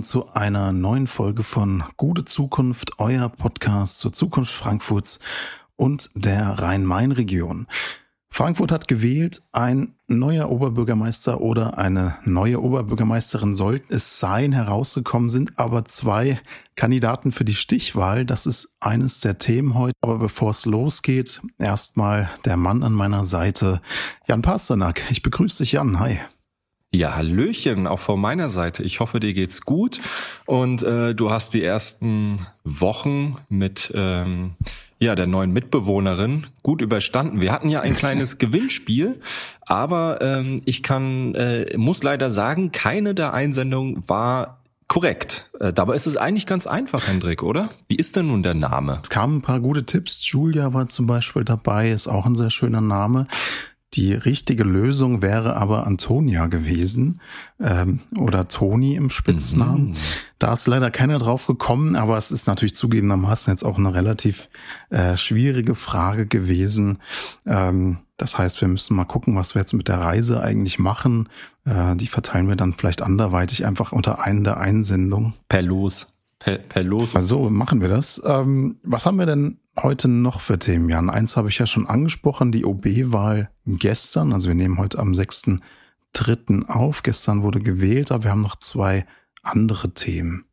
willkommen zu einer neuen Folge von Gute Zukunft, euer Podcast zur Zukunft Frankfurts und der Rhein-Main-Region. Frankfurt hat gewählt, ein neuer Oberbürgermeister oder eine neue Oberbürgermeisterin sollten es sein. Herausgekommen sind aber zwei Kandidaten für die Stichwahl. Das ist eines der Themen heute. Aber bevor es losgeht, erstmal der Mann an meiner Seite, Jan Pasternak. Ich begrüße dich, Jan. Hi. Ja, Hallöchen, auch von meiner Seite. Ich hoffe, dir geht's gut und äh, du hast die ersten Wochen mit ähm, ja, der neuen Mitbewohnerin gut überstanden. Wir hatten ja ein kleines Gewinnspiel, aber ähm, ich kann, äh, muss leider sagen, keine der Einsendungen war korrekt. Äh, dabei ist es eigentlich ganz einfach, Hendrik, oder? Wie ist denn nun der Name? Es kamen ein paar gute Tipps. Julia war zum Beispiel dabei, ist auch ein sehr schöner Name. Die richtige Lösung wäre aber Antonia gewesen ähm, oder Toni im Spitznamen. Mhm. Da ist leider keiner drauf gekommen, aber es ist natürlich zugegebenermaßen jetzt auch eine relativ äh, schwierige Frage gewesen. Ähm, das heißt, wir müssen mal gucken, was wir jetzt mit der Reise eigentlich machen. Äh, die verteilen wir dann vielleicht anderweitig einfach unter einen der Einsendungen. Per Los. Per, per Los. Also machen wir das. Ähm, was haben wir denn heute noch für Themen, Jan? Eins habe ich ja schon angesprochen, die OB-Wahl gestern. Also wir nehmen heute am 6.3. auf. Gestern wurde gewählt, aber wir haben noch zwei andere Themen.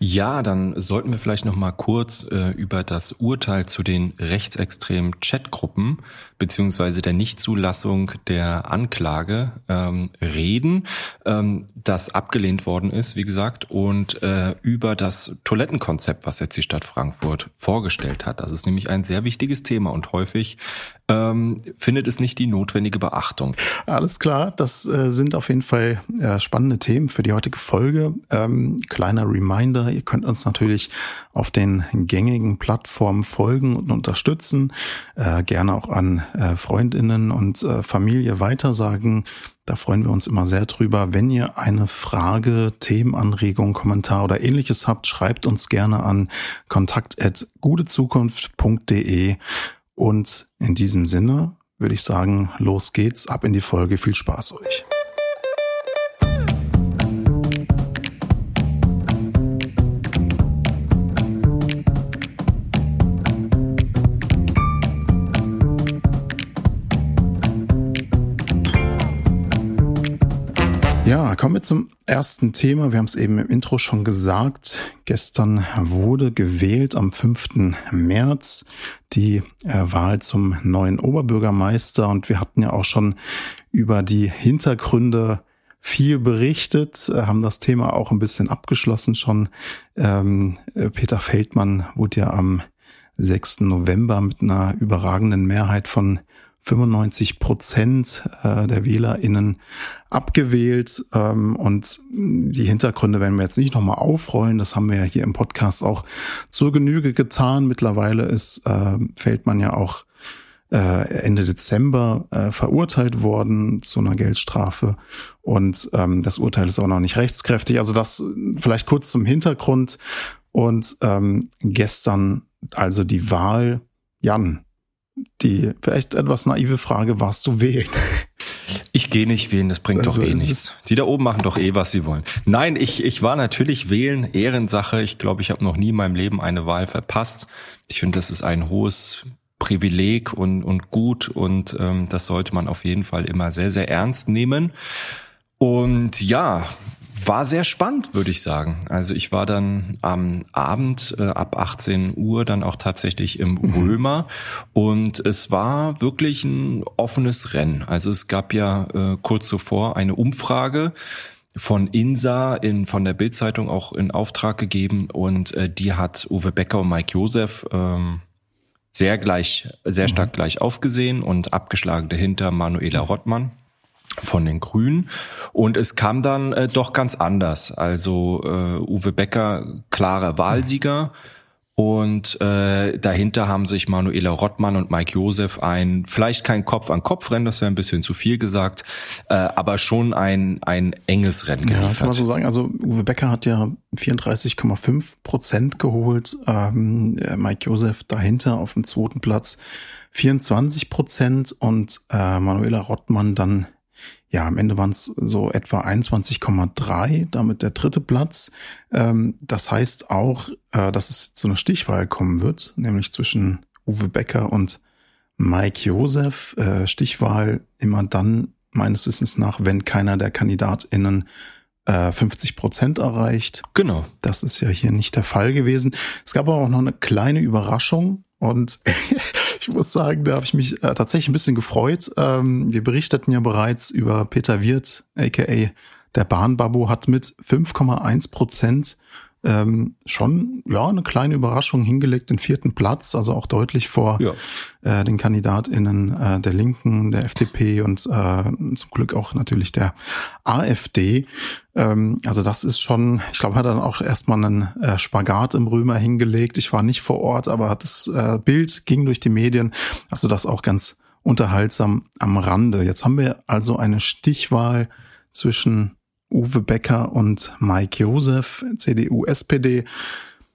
Ja, dann sollten wir vielleicht noch mal kurz äh, über das Urteil zu den rechtsextremen Chatgruppen beziehungsweise der Nichtzulassung der Anklage ähm, reden, ähm, das abgelehnt worden ist, wie gesagt, und äh, über das Toilettenkonzept, was jetzt die Stadt Frankfurt vorgestellt hat. Das ist nämlich ein sehr wichtiges Thema und häufig ähm, findet es nicht die notwendige Beachtung. Alles klar, das äh, sind auf jeden Fall äh, spannende Themen für die heutige Folge. Ähm, kleiner Reminder, ihr könnt uns natürlich auf den gängigen Plattformen folgen und unterstützen. Äh, gerne auch an äh, Freundinnen und äh, Familie weitersagen. Da freuen wir uns immer sehr drüber. Wenn ihr eine Frage, Themenanregung, Kommentar oder ähnliches habt, schreibt uns gerne an kontakt.gutezukunft.de und in diesem Sinne würde ich sagen, los geht's, ab in die Folge. Viel Spaß euch. Ja, kommen wir zum ersten Thema. Wir haben es eben im Intro schon gesagt. Gestern wurde gewählt am 5. März die äh, Wahl zum neuen Oberbürgermeister und wir hatten ja auch schon über die Hintergründe viel berichtet, äh, haben das Thema auch ein bisschen abgeschlossen schon. Ähm, äh, Peter Feldmann wurde ja am 6. November mit einer überragenden Mehrheit von 95 Prozent äh, der WählerInnen abgewählt. Ähm, und die Hintergründe werden wir jetzt nicht nochmal aufrollen. Das haben wir ja hier im Podcast auch zur Genüge getan. Mittlerweile ist, äh, fällt man ja auch äh, Ende Dezember äh, verurteilt worden zu einer Geldstrafe und ähm, das Urteil ist auch noch nicht rechtskräftig. Also das vielleicht kurz zum Hintergrund und ähm, gestern also die Wahl. Jan, die vielleicht etwas naive Frage, warst du wählen? Ich gehe nicht wählen, das bringt also doch eh nichts. Die da oben machen doch eh, was sie wollen. Nein, ich, ich war natürlich wählen, Ehrensache. Ich glaube, ich habe noch nie in meinem Leben eine Wahl verpasst. Ich finde, das ist ein hohes Privileg und, und gut und ähm, das sollte man auf jeden Fall immer sehr, sehr ernst nehmen. Und ja, war sehr spannend, würde ich sagen. Also ich war dann am Abend äh, ab 18 Uhr dann auch tatsächlich im mhm. Römer und es war wirklich ein offenes Rennen. Also es gab ja äh, kurz zuvor eine Umfrage von INSA in, von der Bildzeitung auch in Auftrag gegeben und äh, die hat Uwe Becker und Mike Josef ähm, sehr gleich, sehr stark mhm. gleich aufgesehen und abgeschlagen dahinter Manuela Rottmann von den Grünen. Und es kam dann äh, doch ganz anders. Also äh, Uwe Becker, klarer Wahlsieger. Und äh, dahinter haben sich Manuela Rottmann und Mike Josef ein, vielleicht kein Kopf-an-Kopf-Rennen, das wäre ein bisschen zu viel gesagt, äh, aber schon ein, ein enges Rennen geliefert. Ja, kann man so sagen. Also Uwe Becker hat ja 34,5 Prozent geholt, ähm, Mike Josef dahinter auf dem zweiten Platz 24 Prozent und äh, Manuela Rottmann dann ja, am Ende waren es so etwa 21,3, damit der dritte Platz. Ähm, das heißt auch, äh, dass es zu einer Stichwahl kommen wird, nämlich zwischen Uwe Becker und Mike Josef. Äh, Stichwahl immer dann meines Wissens nach, wenn keiner der KandidatInnen 50 äh, Prozent erreicht. Genau. Das ist ja hier nicht der Fall gewesen. Es gab aber auch noch eine kleine Überraschung und ich muss sagen, da habe ich mich äh, tatsächlich ein bisschen gefreut. Ähm, wir berichteten ja bereits über Peter Wirth, aka der Bahnbabu, hat mit 5,1 Prozent ähm, schon ja eine kleine Überraschung hingelegt, den vierten Platz, also auch deutlich vor ja. äh, den KandidatInnen äh, der Linken, der FDP und äh, zum Glück auch natürlich der AfD. Ähm, also das ist schon, ich glaube, hat dann auch erstmal einen äh, Spagat im Römer hingelegt. Ich war nicht vor Ort, aber das äh, Bild ging durch die Medien. Also das auch ganz unterhaltsam am Rande. Jetzt haben wir also eine Stichwahl zwischen Uwe Becker und Mike Josef, CDU, SPD.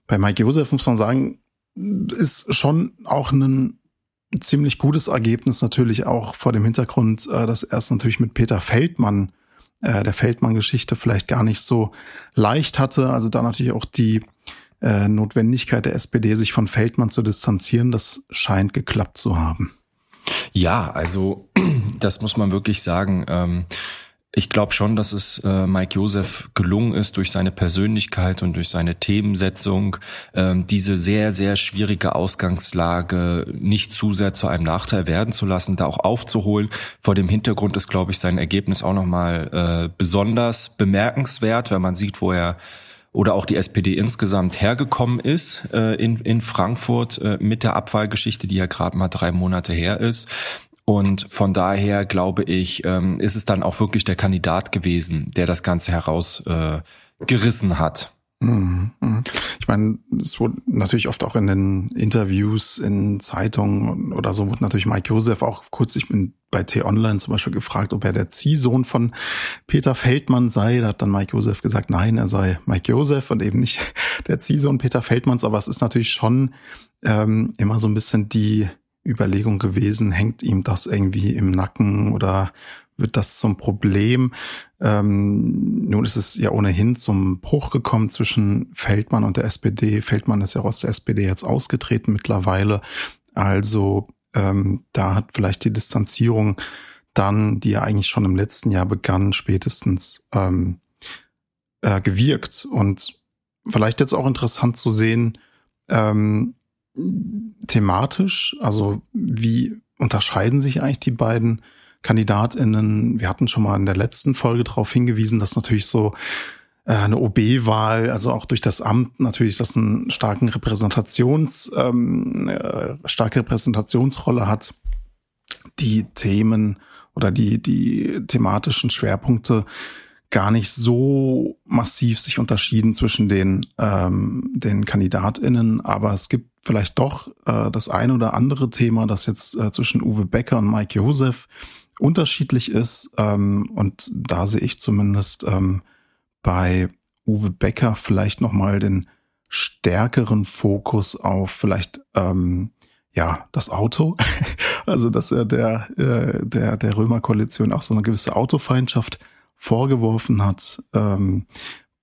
Bei Mike Josef muss man sagen, ist schon auch ein ziemlich gutes Ergebnis natürlich auch vor dem Hintergrund, äh, dass er es natürlich mit Peter Feldmann, äh, der Feldmann-Geschichte vielleicht gar nicht so leicht hatte. Also da natürlich auch die äh, Notwendigkeit der SPD, sich von Feldmann zu distanzieren, das scheint geklappt zu haben. Ja, also das muss man wirklich sagen. Ähm ich glaube schon, dass es äh, Mike Josef gelungen ist, durch seine Persönlichkeit und durch seine Themensetzung ähm, diese sehr, sehr schwierige Ausgangslage nicht zu sehr zu einem Nachteil werden zu lassen, da auch aufzuholen. Vor dem Hintergrund ist, glaube ich, sein Ergebnis auch nochmal äh, besonders bemerkenswert, wenn man sieht, wo er oder auch die SPD insgesamt hergekommen ist äh, in, in Frankfurt äh, mit der Abwahlgeschichte, die ja gerade mal drei Monate her ist. Und von daher glaube ich, ähm, ist es dann auch wirklich der Kandidat gewesen, der das Ganze herausgerissen äh, hat. Mhm, mhm. Ich meine, es wurde natürlich oft auch in den Interviews in Zeitungen oder so wurde natürlich Mike Josef auch kurz, ich bin bei T-Online zum Beispiel gefragt, ob er der Ziehsohn von Peter Feldmann sei. Da hat dann Mike Josef gesagt, nein, er sei Mike Josef und eben nicht der Ziehsohn Peter Feldmanns. Aber es ist natürlich schon ähm, immer so ein bisschen die Überlegung gewesen, hängt ihm das irgendwie im Nacken oder wird das zum Problem? Ähm, nun ist es ja ohnehin zum Bruch gekommen zwischen Feldmann und der SPD. Feldmann ist ja aus der SPD jetzt ausgetreten mittlerweile. Also ähm, da hat vielleicht die Distanzierung dann, die ja eigentlich schon im letzten Jahr begann, spätestens ähm, äh, gewirkt. Und vielleicht jetzt auch interessant zu sehen, ähm, thematisch? Also wie unterscheiden sich eigentlich die beiden KandidatInnen? Wir hatten schon mal in der letzten Folge darauf hingewiesen, dass natürlich so äh, eine OB-Wahl, also auch durch das Amt natürlich, das einen starken Repräsentations, ähm, äh, starke Repräsentationsrolle hat. Die Themen oder die, die thematischen Schwerpunkte gar nicht so massiv sich unterschieden zwischen den, ähm, den KandidatInnen, aber es gibt vielleicht doch äh, das eine oder andere Thema, das jetzt äh, zwischen Uwe Becker und Mike Josef unterschiedlich ist. Ähm, und da sehe ich zumindest ähm, bei Uwe Becker vielleicht nochmal den stärkeren Fokus auf vielleicht ähm, ja das Auto. also dass er der äh, der der Römerkoalition auch so eine gewisse Autofeindschaft vorgeworfen hat ähm,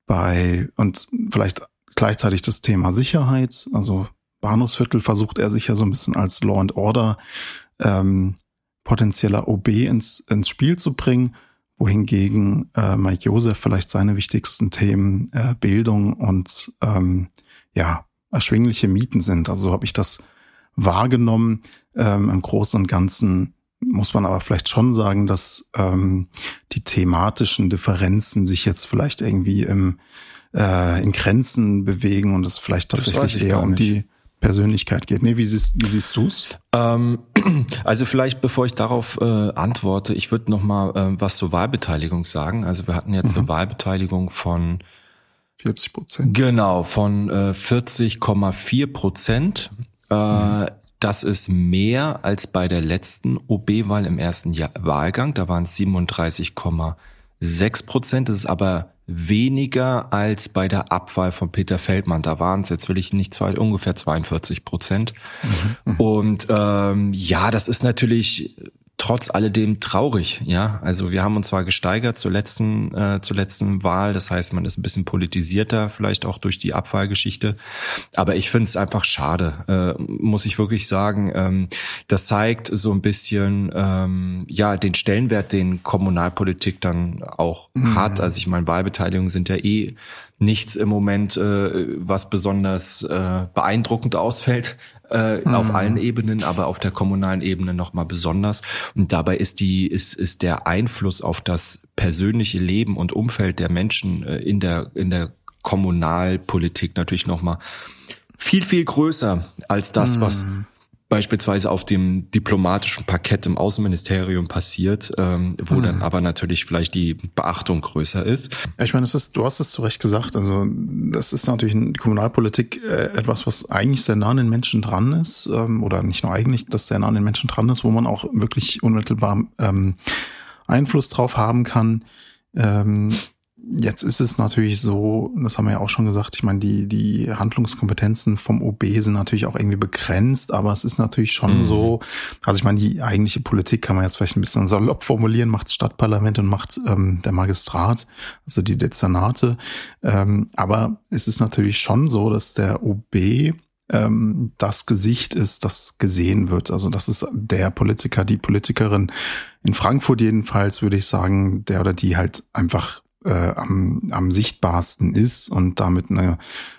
bei und vielleicht gleichzeitig das Thema Sicherheit. Also Bahnhofsviertel versucht er sich ja so ein bisschen als Law and Order ähm, potenzieller OB ins, ins Spiel zu bringen, wohingegen äh, Mike Josef vielleicht seine wichtigsten Themen äh, Bildung und ähm, ja erschwingliche Mieten sind. Also so habe ich das wahrgenommen. Ähm, Im Großen und Ganzen muss man aber vielleicht schon sagen, dass ähm, die thematischen Differenzen sich jetzt vielleicht irgendwie im, äh, in Grenzen bewegen und es vielleicht tatsächlich eher um die Persönlichkeit geht. Nee, wie siehst, wie siehst du's? Ähm, also vielleicht, bevor ich darauf äh, antworte, ich würde noch mal äh, was zur Wahlbeteiligung sagen. Also wir hatten jetzt mhm. eine Wahlbeteiligung von 40 Prozent. Genau, von äh, 40,4 Prozent. Äh, mhm. Das ist mehr als bei der letzten OB-Wahl im ersten Jahr Wahlgang. Da waren es 37,6 Prozent. Das ist aber weniger als bei der Abwahl von Peter Feldmann. Da waren es, jetzt will ich nicht zwei, ungefähr 42 Prozent. Mhm, mhm, Und ähm, ja, das ist natürlich trotz alledem traurig, ja. Also wir haben uns zwar gesteigert zur letzten, äh, zur letzten Wahl, das heißt, man ist ein bisschen politisierter, vielleicht auch durch die Abwahlgeschichte. Aber ich finde es einfach schade, äh, muss ich wirklich sagen. Ähm, das zeigt so ein bisschen ähm, ja den Stellenwert, den Kommunalpolitik dann auch mhm. hat. Also ich meine, Wahlbeteiligungen sind ja eh nichts im Moment, äh, was besonders äh, beeindruckend ausfällt äh, mhm. auf allen Ebenen, aber auf der kommunalen Ebene nochmal besonders. Und dabei ist die, ist, ist der Einfluss auf das persönliche Leben und Umfeld der Menschen äh, in der, in der Kommunalpolitik natürlich nochmal viel, viel größer als das, mhm. was beispielsweise auf dem diplomatischen Parkett im Außenministerium passiert, ähm, wo hm. dann aber natürlich vielleicht die Beachtung größer ist. Ich meine, es ist, du hast es zu Recht gesagt, also das ist natürlich in Kommunalpolitik äh, etwas, was eigentlich sehr nah an den Menschen dran ist, ähm, oder nicht nur eigentlich, das sehr nah an den Menschen dran ist, wo man auch wirklich unmittelbar ähm, Einfluss drauf haben kann. Ähm, Jetzt ist es natürlich so, das haben wir ja auch schon gesagt, ich meine, die, die Handlungskompetenzen vom OB sind natürlich auch irgendwie begrenzt, aber es ist natürlich schon mhm. so, also ich meine, die eigentliche Politik kann man jetzt vielleicht ein bisschen salopp formulieren, macht Stadtparlament und macht ähm, der Magistrat, also die Dezernate. Ähm, aber es ist natürlich schon so, dass der OB ähm, das Gesicht ist, das gesehen wird. Also das ist der Politiker, die Politikerin in Frankfurt jedenfalls, würde ich sagen, der oder die halt einfach äh, am, am sichtbarsten ist und damit eine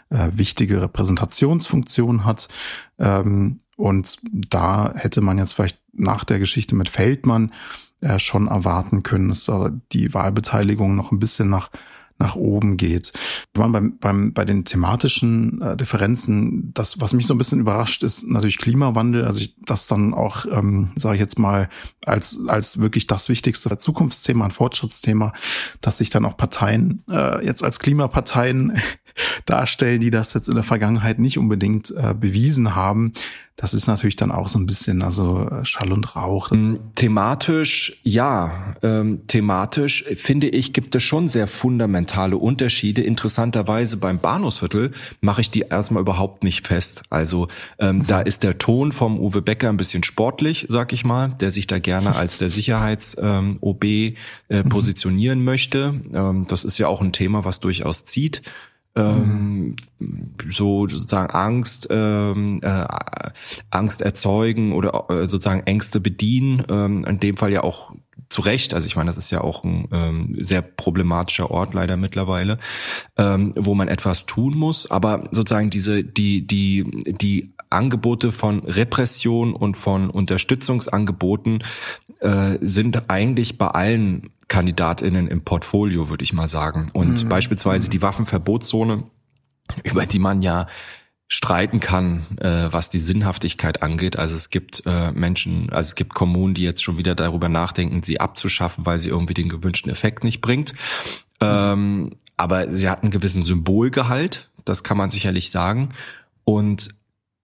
äh, wichtige Repräsentationsfunktion hat. Ähm, und da hätte man jetzt vielleicht nach der Geschichte mit Feldmann äh, schon erwarten können, dass da die Wahlbeteiligung noch ein bisschen nach nach oben geht. Beim, beim, bei den thematischen äh, Differenzen, das, was mich so ein bisschen überrascht, ist natürlich Klimawandel. Also ich, das dann auch, ähm, sage ich jetzt mal, als, als wirklich das wichtigste Zukunftsthema, ein Fortschrittsthema, dass sich dann auch Parteien äh, jetzt als Klimaparteien darstellen, die das jetzt in der Vergangenheit nicht unbedingt äh, bewiesen haben. Das ist natürlich dann auch so ein bisschen also äh, Schall und Rauch. Mm, thematisch, ja. Ähm, thematisch finde ich, gibt es schon sehr fundamentale Unterschiede. Interessanterweise beim Bahnhofsviertel mache ich die erstmal überhaupt nicht fest. Also ähm, mhm. da ist der Ton vom Uwe Becker ein bisschen sportlich, sag ich mal, der sich da gerne als der Sicherheits-OB ähm, äh, mhm. positionieren möchte. Ähm, das ist ja auch ein Thema, was durchaus zieht ähm, so sozusagen Angst, ähm, äh, Angst erzeugen oder äh, sozusagen Ängste bedienen. Ähm, in dem Fall ja auch zu Recht. Also ich meine, das ist ja auch ein ähm, sehr problematischer Ort leider mittlerweile, ähm, wo man etwas tun muss. Aber sozusagen diese die die die Angebote von Repression und von Unterstützungsangeboten äh, sind eigentlich bei allen KandidatInnen im Portfolio, würde ich mal sagen. Und mhm. beispielsweise die Waffenverbotszone, über die man ja streiten kann, äh, was die Sinnhaftigkeit angeht. Also es gibt äh, Menschen, also es gibt Kommunen, die jetzt schon wieder darüber nachdenken, sie abzuschaffen, weil sie irgendwie den gewünschten Effekt nicht bringt. Ähm, aber sie hat einen gewissen Symbolgehalt, das kann man sicherlich sagen. Und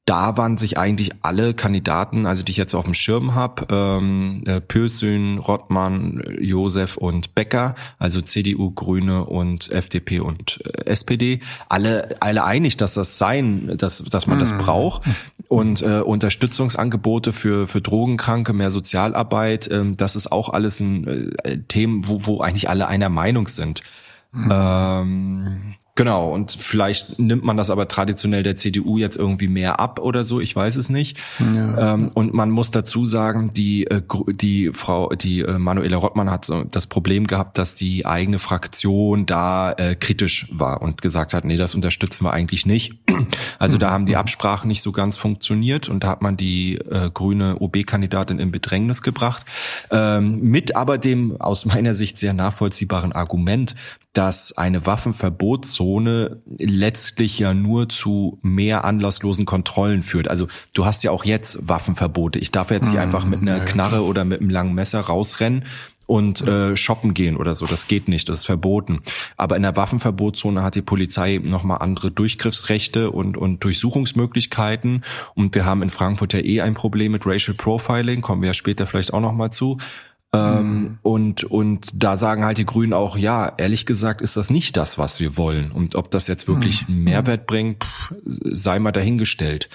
da waren sich eigentlich alle Kandidaten, also die ich jetzt auf dem Schirm habe, ähm, äh, Pösün, Rottmann, Josef und Becker, also CDU, Grüne und FDP und äh, SPD, alle alle einig, dass das sein, dass dass man das mhm. braucht und äh, Unterstützungsangebote für für Drogenkranke, mehr Sozialarbeit, äh, das ist auch alles ein äh, Themen, wo wo eigentlich alle einer Meinung sind. Mhm. Ähm, Genau, und vielleicht nimmt man das aber traditionell der CDU jetzt irgendwie mehr ab oder so, ich weiß es nicht. Ja. Ähm, und man muss dazu sagen, die, äh, die Frau, die äh, Manuela Rottmann hat so das Problem gehabt, dass die eigene Fraktion da äh, kritisch war und gesagt hat, nee, das unterstützen wir eigentlich nicht. Also da haben die. Absprachen nicht so ganz funktioniert und da hat man die äh, grüne OB-Kandidatin in Bedrängnis gebracht. Ähm, mit aber dem aus meiner Sicht sehr nachvollziehbaren Argument, dass eine Waffenverbotszone letztlich ja nur zu mehr anlasslosen Kontrollen führt. Also du hast ja auch jetzt Waffenverbote. Ich darf jetzt nicht einfach mit einer Knarre oder mit einem langen Messer rausrennen und äh, shoppen gehen oder so. Das geht nicht, das ist verboten. Aber in der Waffenverbotszone hat die Polizei nochmal andere Durchgriffsrechte und, und Durchsuchungsmöglichkeiten. Und wir haben in Frankfurt ja eh ein Problem mit Racial Profiling, kommen wir ja später vielleicht auch nochmal zu. Ähm, mhm. und, und da sagen halt die Grünen auch, ja, ehrlich gesagt ist das nicht das, was wir wollen. Und ob das jetzt wirklich mhm. einen Mehrwert bringt, pff, sei mal dahingestellt.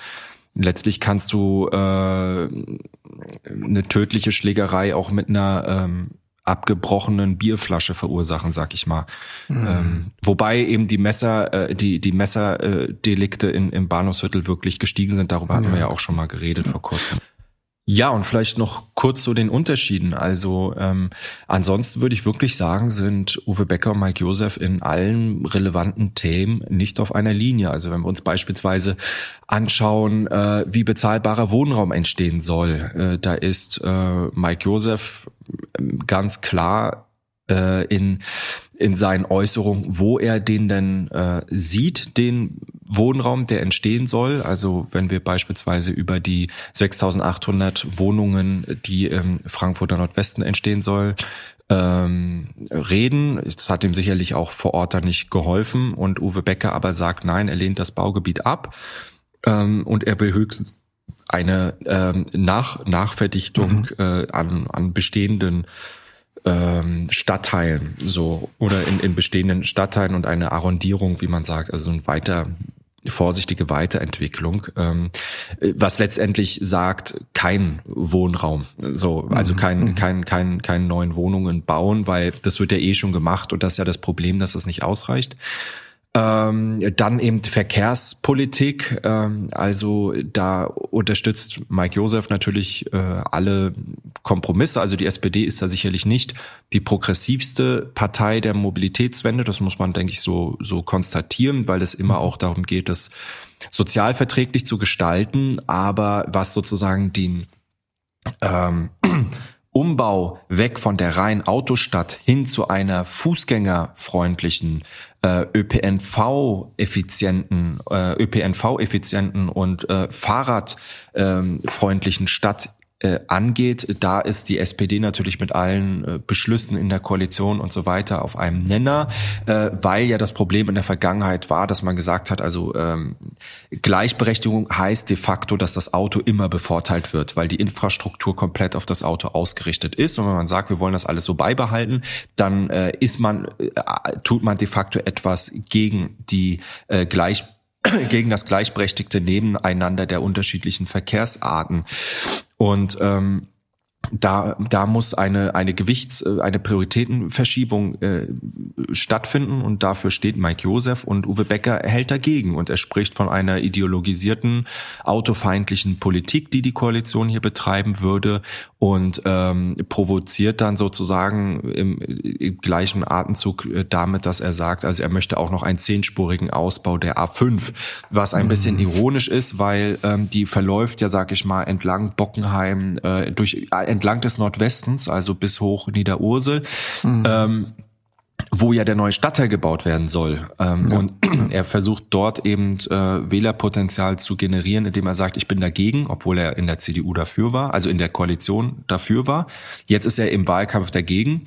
letztlich kannst du äh, eine tödliche Schlägerei auch mit einer ähm, abgebrochenen Bierflasche verursachen, sag ich mal. Mhm. Ähm, wobei eben die Messer, äh, die die Messerdelikte in, im Bahnhofsviertel wirklich gestiegen sind. Darüber hatten ja. wir ja auch schon mal geredet vor kurzem. Ja, und vielleicht noch kurz zu den Unterschieden. Also ähm, ansonsten würde ich wirklich sagen, sind Uwe Becker und Mike Josef in allen relevanten Themen nicht auf einer Linie. Also wenn wir uns beispielsweise anschauen, äh, wie bezahlbarer Wohnraum entstehen soll, äh, da ist äh, Mike Josef ähm, ganz klar äh, in in seinen Äußerungen, wo er den denn äh, sieht, den Wohnraum, der entstehen soll. Also wenn wir beispielsweise über die 6.800 Wohnungen, die im Frankfurter Nordwesten entstehen soll, ähm, reden. Es hat ihm sicherlich auch vor Ort da nicht geholfen. Und Uwe Becker aber sagt, nein, er lehnt das Baugebiet ab ähm, und er will höchstens eine ähm, Nach Nachverdichtung mhm. äh, an, an bestehenden ähm, Stadtteilen so oder in, in bestehenden Stadtteilen und eine Arrondierung, wie man sagt, also ein weiter vorsichtige Weiterentwicklung, ähm, was letztendlich sagt, kein Wohnraum, so also mhm. kein mhm. kein kein kein neuen Wohnungen bauen, weil das wird ja eh schon gemacht und das ist ja das Problem, dass das nicht ausreicht. Ähm, dann eben Verkehrspolitik. Ähm, also da unterstützt Mike Josef natürlich äh, alle Kompromisse. Also die SPD ist da sicherlich nicht die progressivste Partei der Mobilitätswende. Das muss man, denke ich, so, so konstatieren, weil es immer auch darum geht, das sozialverträglich zu gestalten. Aber was sozusagen den ähm, Umbau weg von der reinen Autostadt hin zu einer fußgängerfreundlichen äh, ÖPNV-effizienten, äh, ÖPNV-effizienten und äh, Fahrradfreundlichen Stadt äh, angeht, da ist die SPD natürlich mit allen äh, Beschlüssen in der Koalition und so weiter auf einem Nenner, äh, weil ja das Problem in der Vergangenheit war, dass man gesagt hat, also ähm, Gleichberechtigung heißt de facto, dass das Auto immer bevorteilt wird, weil die Infrastruktur komplett auf das Auto ausgerichtet ist. Und wenn man sagt, wir wollen das alles so beibehalten, dann äh, ist man, äh, tut man de facto etwas gegen die äh, Gleichberechtigung gegen das gleichberechtigte Nebeneinander der unterschiedlichen Verkehrsarten. Und ähm, da, da muss eine, eine Gewichts-, äh, eine Prioritätenverschiebung äh, stattfinden und dafür steht Mike Josef und Uwe Becker hält dagegen und er spricht von einer ideologisierten, autofeindlichen Politik, die die Koalition hier betreiben würde und ähm, provoziert dann sozusagen im, im gleichen Atemzug äh, damit, dass er sagt, also er möchte auch noch einen zehnspurigen Ausbau der A5, was ein mhm. bisschen ironisch ist, weil ähm, die verläuft ja, sag ich mal, entlang Bockenheim äh, durch entlang des Nordwestens, also bis hoch Niederursel. Mhm. Ähm, wo ja der neue Stadtteil gebaut werden soll. Ähm, ja. Und er versucht dort eben äh, Wählerpotenzial zu generieren, indem er sagt, ich bin dagegen, obwohl er in der CDU dafür war, also in der Koalition dafür war. Jetzt ist er im Wahlkampf dagegen.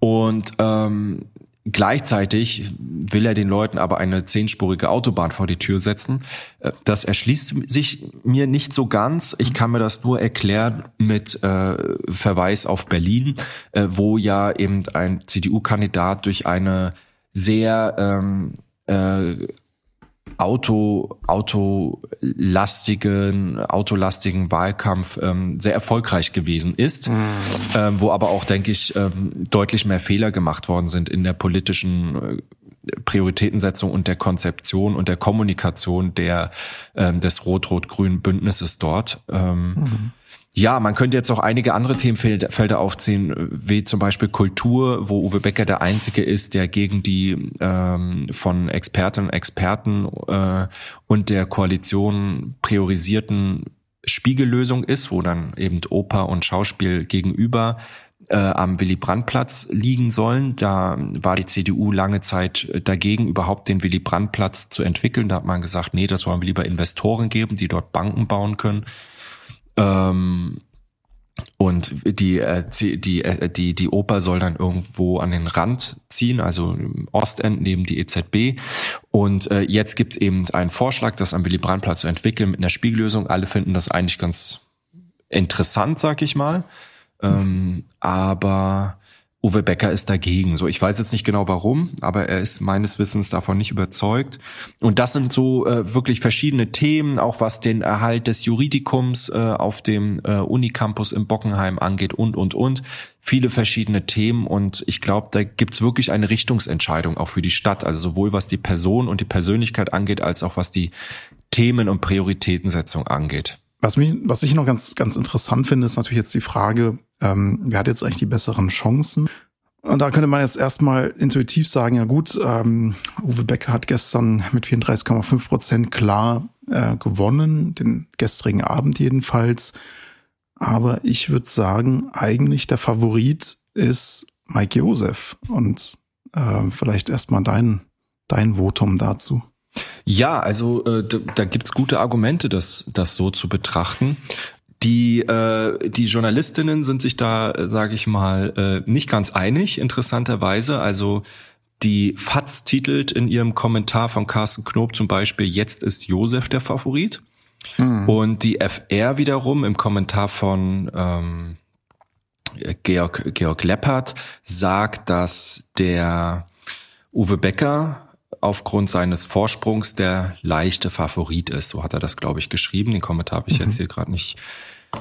Und ähm, Gleichzeitig will er den Leuten aber eine zehnspurige Autobahn vor die Tür setzen. Äh, das erschließt sich mir nicht so ganz. Ich kann mir das nur erklären mit äh, Verweis auf Berlin, äh, wo ja eben ein CDU-Kandidat durch eine sehr ähm, äh, Auto, autolastigen, autolastigen Wahlkampf ähm, sehr erfolgreich gewesen ist, mhm. ähm, wo aber auch, denke ich, ähm, deutlich mehr Fehler gemacht worden sind in der politischen äh, Prioritätensetzung und der Konzeption und der Kommunikation der ähm, des rot-rot-grünen Bündnisses dort. Ähm, mhm. Ja, man könnte jetzt auch einige andere Themenfelder aufzählen, wie zum Beispiel Kultur, wo Uwe Becker der Einzige ist, der gegen die ähm, von Expertinnen und Experten äh, und der Koalition priorisierten Spiegellösung ist, wo dann eben Oper und Schauspiel gegenüber äh, am Willy Brandt-Platz liegen sollen. Da war die CDU lange Zeit dagegen, überhaupt den Willy Brandt-Platz zu entwickeln. Da hat man gesagt, nee, das wollen wir lieber Investoren geben, die dort Banken bauen können. Ähm, und die, äh, die, äh, die, die Oper soll dann irgendwo an den Rand ziehen, also im Ostend neben die EZB. Und äh, jetzt gibt's eben einen Vorschlag, das am Willy Brandt-Platz zu entwickeln mit einer Spiegellösung. Alle finden das eigentlich ganz interessant, sag ich mal. Ähm, aber Uwe Becker ist dagegen. So, ich weiß jetzt nicht genau warum, aber er ist meines Wissens davon nicht überzeugt. Und das sind so äh, wirklich verschiedene Themen, auch was den Erhalt des Juridikums äh, auf dem äh, Unicampus in Bockenheim angeht und und und. Viele verschiedene Themen und ich glaube, da gibt's wirklich eine Richtungsentscheidung auch für die Stadt. Also sowohl was die Person und die Persönlichkeit angeht, als auch was die Themen und Prioritätensetzung angeht. Was mich, was ich noch ganz, ganz interessant finde, ist natürlich jetzt die Frage, ähm, wer hat jetzt eigentlich die besseren Chancen? Und da könnte man jetzt erstmal intuitiv sagen, ja gut, ähm, Uwe Becker hat gestern mit 34,5 Prozent klar äh, gewonnen, den gestrigen Abend jedenfalls. Aber ich würde sagen, eigentlich der Favorit ist Mike Josef. Und äh, vielleicht erstmal dein, dein Votum dazu. Ja, also äh, da, da gibt's gute Argumente, das, das so zu betrachten. Die, äh, die Journalistinnen sind sich da, äh, sage ich mal, äh, nicht ganz einig, interessanterweise. Also die FAZ titelt in ihrem Kommentar von Carsten Knob zum Beispiel, jetzt ist Josef der Favorit. Mhm. Und die FR wiederum im Kommentar von ähm, Georg, Georg Leppert sagt, dass der Uwe Becker aufgrund seines Vorsprungs der leichte Favorit ist. So hat er das, glaube ich, geschrieben. Den Kommentar habe ich mhm. jetzt hier gerade nicht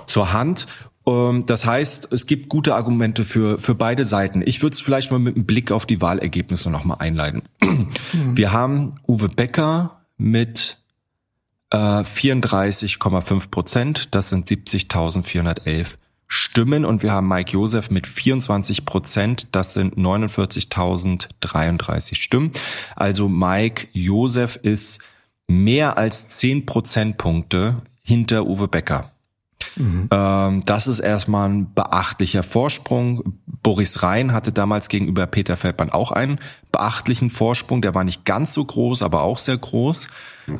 zur Hand. Ähm, das heißt, es gibt gute Argumente für, für beide Seiten. Ich würde es vielleicht mal mit einem Blick auf die Wahlergebnisse nochmal einleiten. Mhm. Wir haben Uwe Becker mit äh, 34,5 Prozent. Das sind 70.411 Stimmen und wir haben Mike Josef mit 24 Prozent. Das sind 49.033 Stimmen. Also Mike Josef ist mehr als 10 Prozentpunkte hinter Uwe Becker. Mhm. Ähm, das ist erstmal ein beachtlicher Vorsprung. Boris Rhein hatte damals gegenüber Peter Feldmann auch einen beachtlichen Vorsprung. Der war nicht ganz so groß, aber auch sehr groß.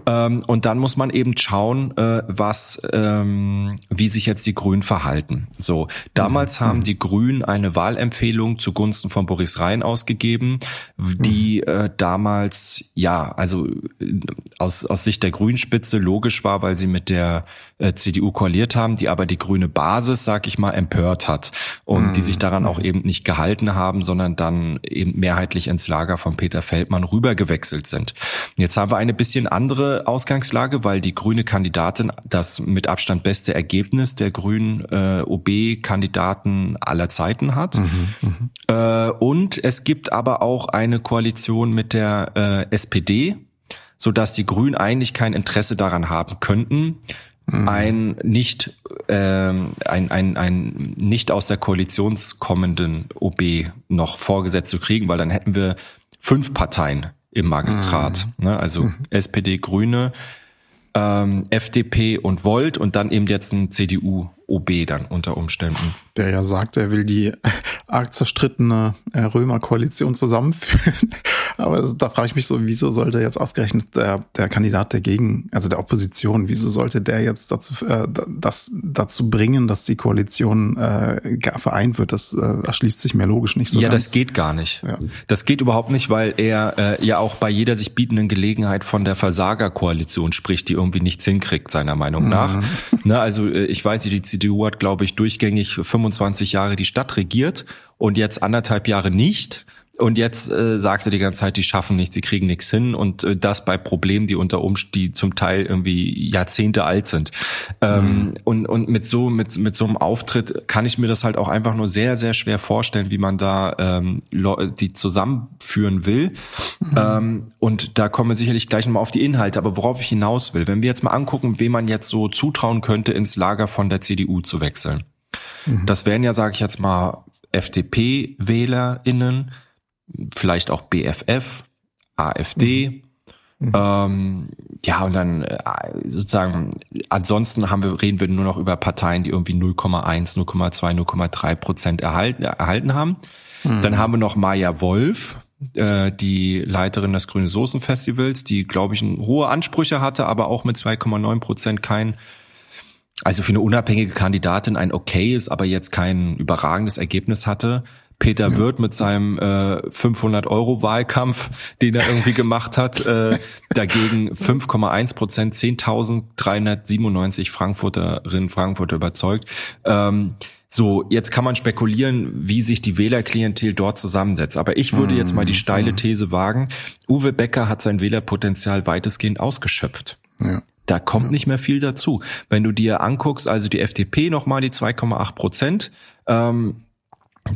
Ähm, und dann muss man eben schauen, äh, was, ähm, wie sich jetzt die Grünen verhalten. So, damals mhm. haben die Grünen eine Wahlempfehlung zugunsten von Boris Rhein ausgegeben, die mhm. äh, damals ja, also aus aus Sicht der Grünspitze logisch war, weil sie mit der äh, CDU koaliert haben, die aber die grüne Basis, sag ich mal, empört hat und mhm. die sich daran auch eben nicht gehalten haben, sondern dann eben mehrheitlich ins Lager von Peter Feldmann rübergewechselt sind. Jetzt haben wir eine bisschen andere andere Ausgangslage, weil die grüne Kandidatin das mit Abstand beste Ergebnis der grünen äh, OB-Kandidaten aller Zeiten hat. Mhm, mhm, äh, und es gibt aber auch eine Koalition mit der äh, SPD, so dass die Grünen eigentlich kein Interesse daran haben könnten, mhm. ein nicht ähm, ein, ein, ein nicht aus der Koalition kommenden OB noch vorgesetzt zu kriegen, weil dann hätten wir fünf Parteien im Magistrat. Mhm. Ne? Also mhm. SPD, Grüne, ähm, FDP und Volt und dann eben jetzt ein CDU-OB dann unter Umständen. Der ja sagt, er will die arg zerstrittene äh, Römer-Koalition zusammenführen. Aber da frage ich mich so, wieso sollte jetzt ausgerechnet der, der Kandidat dagegen, also der Opposition, wieso sollte der jetzt dazu, äh, das, dazu bringen, dass die Koalition äh, vereint wird? Das äh, erschließt sich mir logisch nicht so. Ja, ganz. das geht gar nicht. Ja. Das geht überhaupt nicht, weil er äh, ja auch bei jeder sich bietenden Gelegenheit von der Versagerkoalition spricht, die irgendwie nichts hinkriegt, seiner Meinung mhm. nach. Ne, also äh, ich weiß nicht, die CDU hat, glaube ich, durchgängig 25 Jahre die Stadt regiert und jetzt anderthalb Jahre nicht. Und jetzt äh, sagt er die ganze Zeit, die schaffen nichts, sie kriegen nichts hin und äh, das bei Problemen, die unter Umständen, die zum Teil irgendwie Jahrzehnte alt sind. Ähm, mhm. und, und mit so mit mit so einem Auftritt kann ich mir das halt auch einfach nur sehr sehr schwer vorstellen, wie man da ähm, die zusammenführen will. Mhm. Ähm, und da kommen wir sicherlich gleich nochmal auf die Inhalte. Aber worauf ich hinaus will, wenn wir jetzt mal angucken, wem man jetzt so zutrauen könnte, ins Lager von der CDU zu wechseln. Mhm. Das wären ja, sage ich jetzt mal, FDP-WählerInnen, vielleicht auch BFF, AfD. Mhm. Ähm, ja, und dann äh, sozusagen, ansonsten haben wir, reden wir nur noch über Parteien, die irgendwie 0,1, 0,2, 0,3 Prozent erhalten, erhalten haben. Mhm. Dann haben wir noch Maya Wolf, äh, die Leiterin des Grüne Soßen Festivals, die, glaube ich, hohe Ansprüche hatte, aber auch mit 2,9 Prozent kein also für eine unabhängige Kandidatin ein okayes, aber jetzt kein überragendes Ergebnis hatte. Peter ja. Wirth mit seinem äh, 500 Euro Wahlkampf, den er irgendwie gemacht hat, äh, dagegen 5,1 Prozent, 10.397 Frankfurterinnen Frankfurter überzeugt. Ähm, so, jetzt kann man spekulieren, wie sich die Wählerklientel dort zusammensetzt. Aber ich würde jetzt mal die mhm. steile mhm. These wagen, Uwe Becker hat sein Wählerpotenzial weitestgehend ausgeschöpft. Ja. Da kommt nicht mehr viel dazu. Wenn du dir anguckst, also die FDP nochmal die 2,8 Prozent, ähm,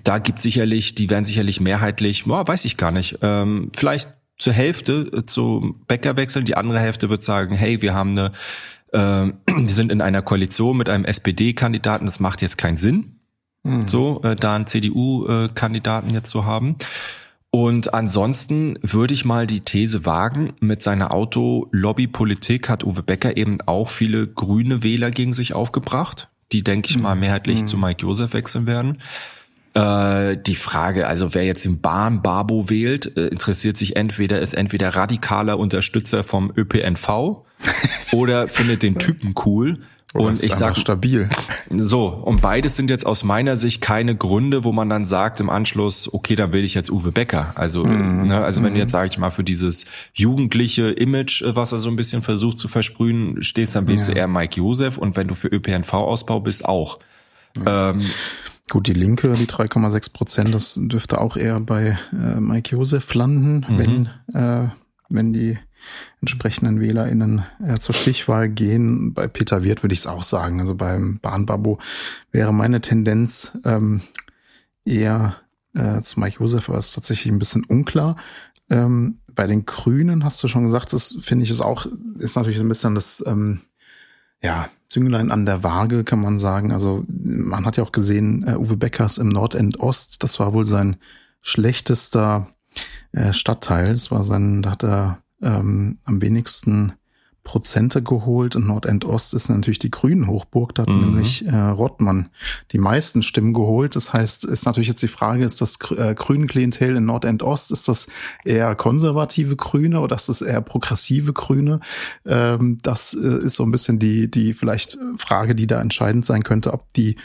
da gibt sicherlich, die werden sicherlich mehrheitlich, boah, weiß ich gar nicht, ähm, vielleicht zur Hälfte äh, zu Becker wechseln. Die andere Hälfte wird sagen, hey, wir haben eine äh, wir sind in einer Koalition mit einem SPD-Kandidaten, das macht jetzt keinen Sinn, mhm. so äh, da einen CDU-Kandidaten jetzt zu haben. Und ansonsten würde ich mal die These wagen, mit seiner Autolobby-Politik hat Uwe Becker eben auch viele grüne Wähler gegen sich aufgebracht, die, denke ich mal, hm. mehrheitlich mhm. zu Mike Josef wechseln werden. Äh, die Frage, also wer jetzt den Bahn-Babo wählt, äh, interessiert sich entweder, ist entweder radikaler Unterstützer vom ÖPNV oder findet den Typen cool. Oder und ich sage stabil. So, und beides sind jetzt aus meiner Sicht keine Gründe, wo man dann sagt im Anschluss, okay, da will ich jetzt Uwe Becker. Also, mm, ne, also wenn du jetzt, sage ich mal, für dieses jugendliche Image, was er so ein bisschen versucht zu versprühen, stehst, dann willst ja. du eher Mike Josef und wenn du für ÖPNV-Ausbau bist, auch. Ja. Ähm, Gut, die Linke, die 3,6 Prozent, das dürfte auch eher bei äh, Mike Josef landen, mhm. wenn, äh, wenn die entsprechenden WählerInnen äh, zur Stichwahl gehen. Bei Peter Wirth würde ich es auch sagen. Also beim Bahnbabo wäre meine Tendenz ähm, eher äh, zu Mike Josef, aber es ist tatsächlich ein bisschen unklar. Ähm, bei den Grünen hast du schon gesagt, das finde ich ist auch, ist natürlich ein bisschen das, ähm, ja, Zünglein an der Waage, kann man sagen. Also man hat ja auch gesehen, äh, Uwe Beckers im Nordend Ost, das war wohl sein schlechtester äh, Stadtteil. Das war sein, da hat er ähm, am wenigsten Prozente geholt und Nordendost ist natürlich die Grünen Hochburg, da hat mhm. nämlich äh, Rottmann die meisten Stimmen geholt. Das heißt, ist natürlich jetzt die Frage, ist das äh, grünen Klientel in Nordendost, ist das eher konservative Grüne oder ist das eher progressive Grüne? Ähm, das äh, ist so ein bisschen die, die vielleicht Frage, die da entscheidend sein könnte, ob die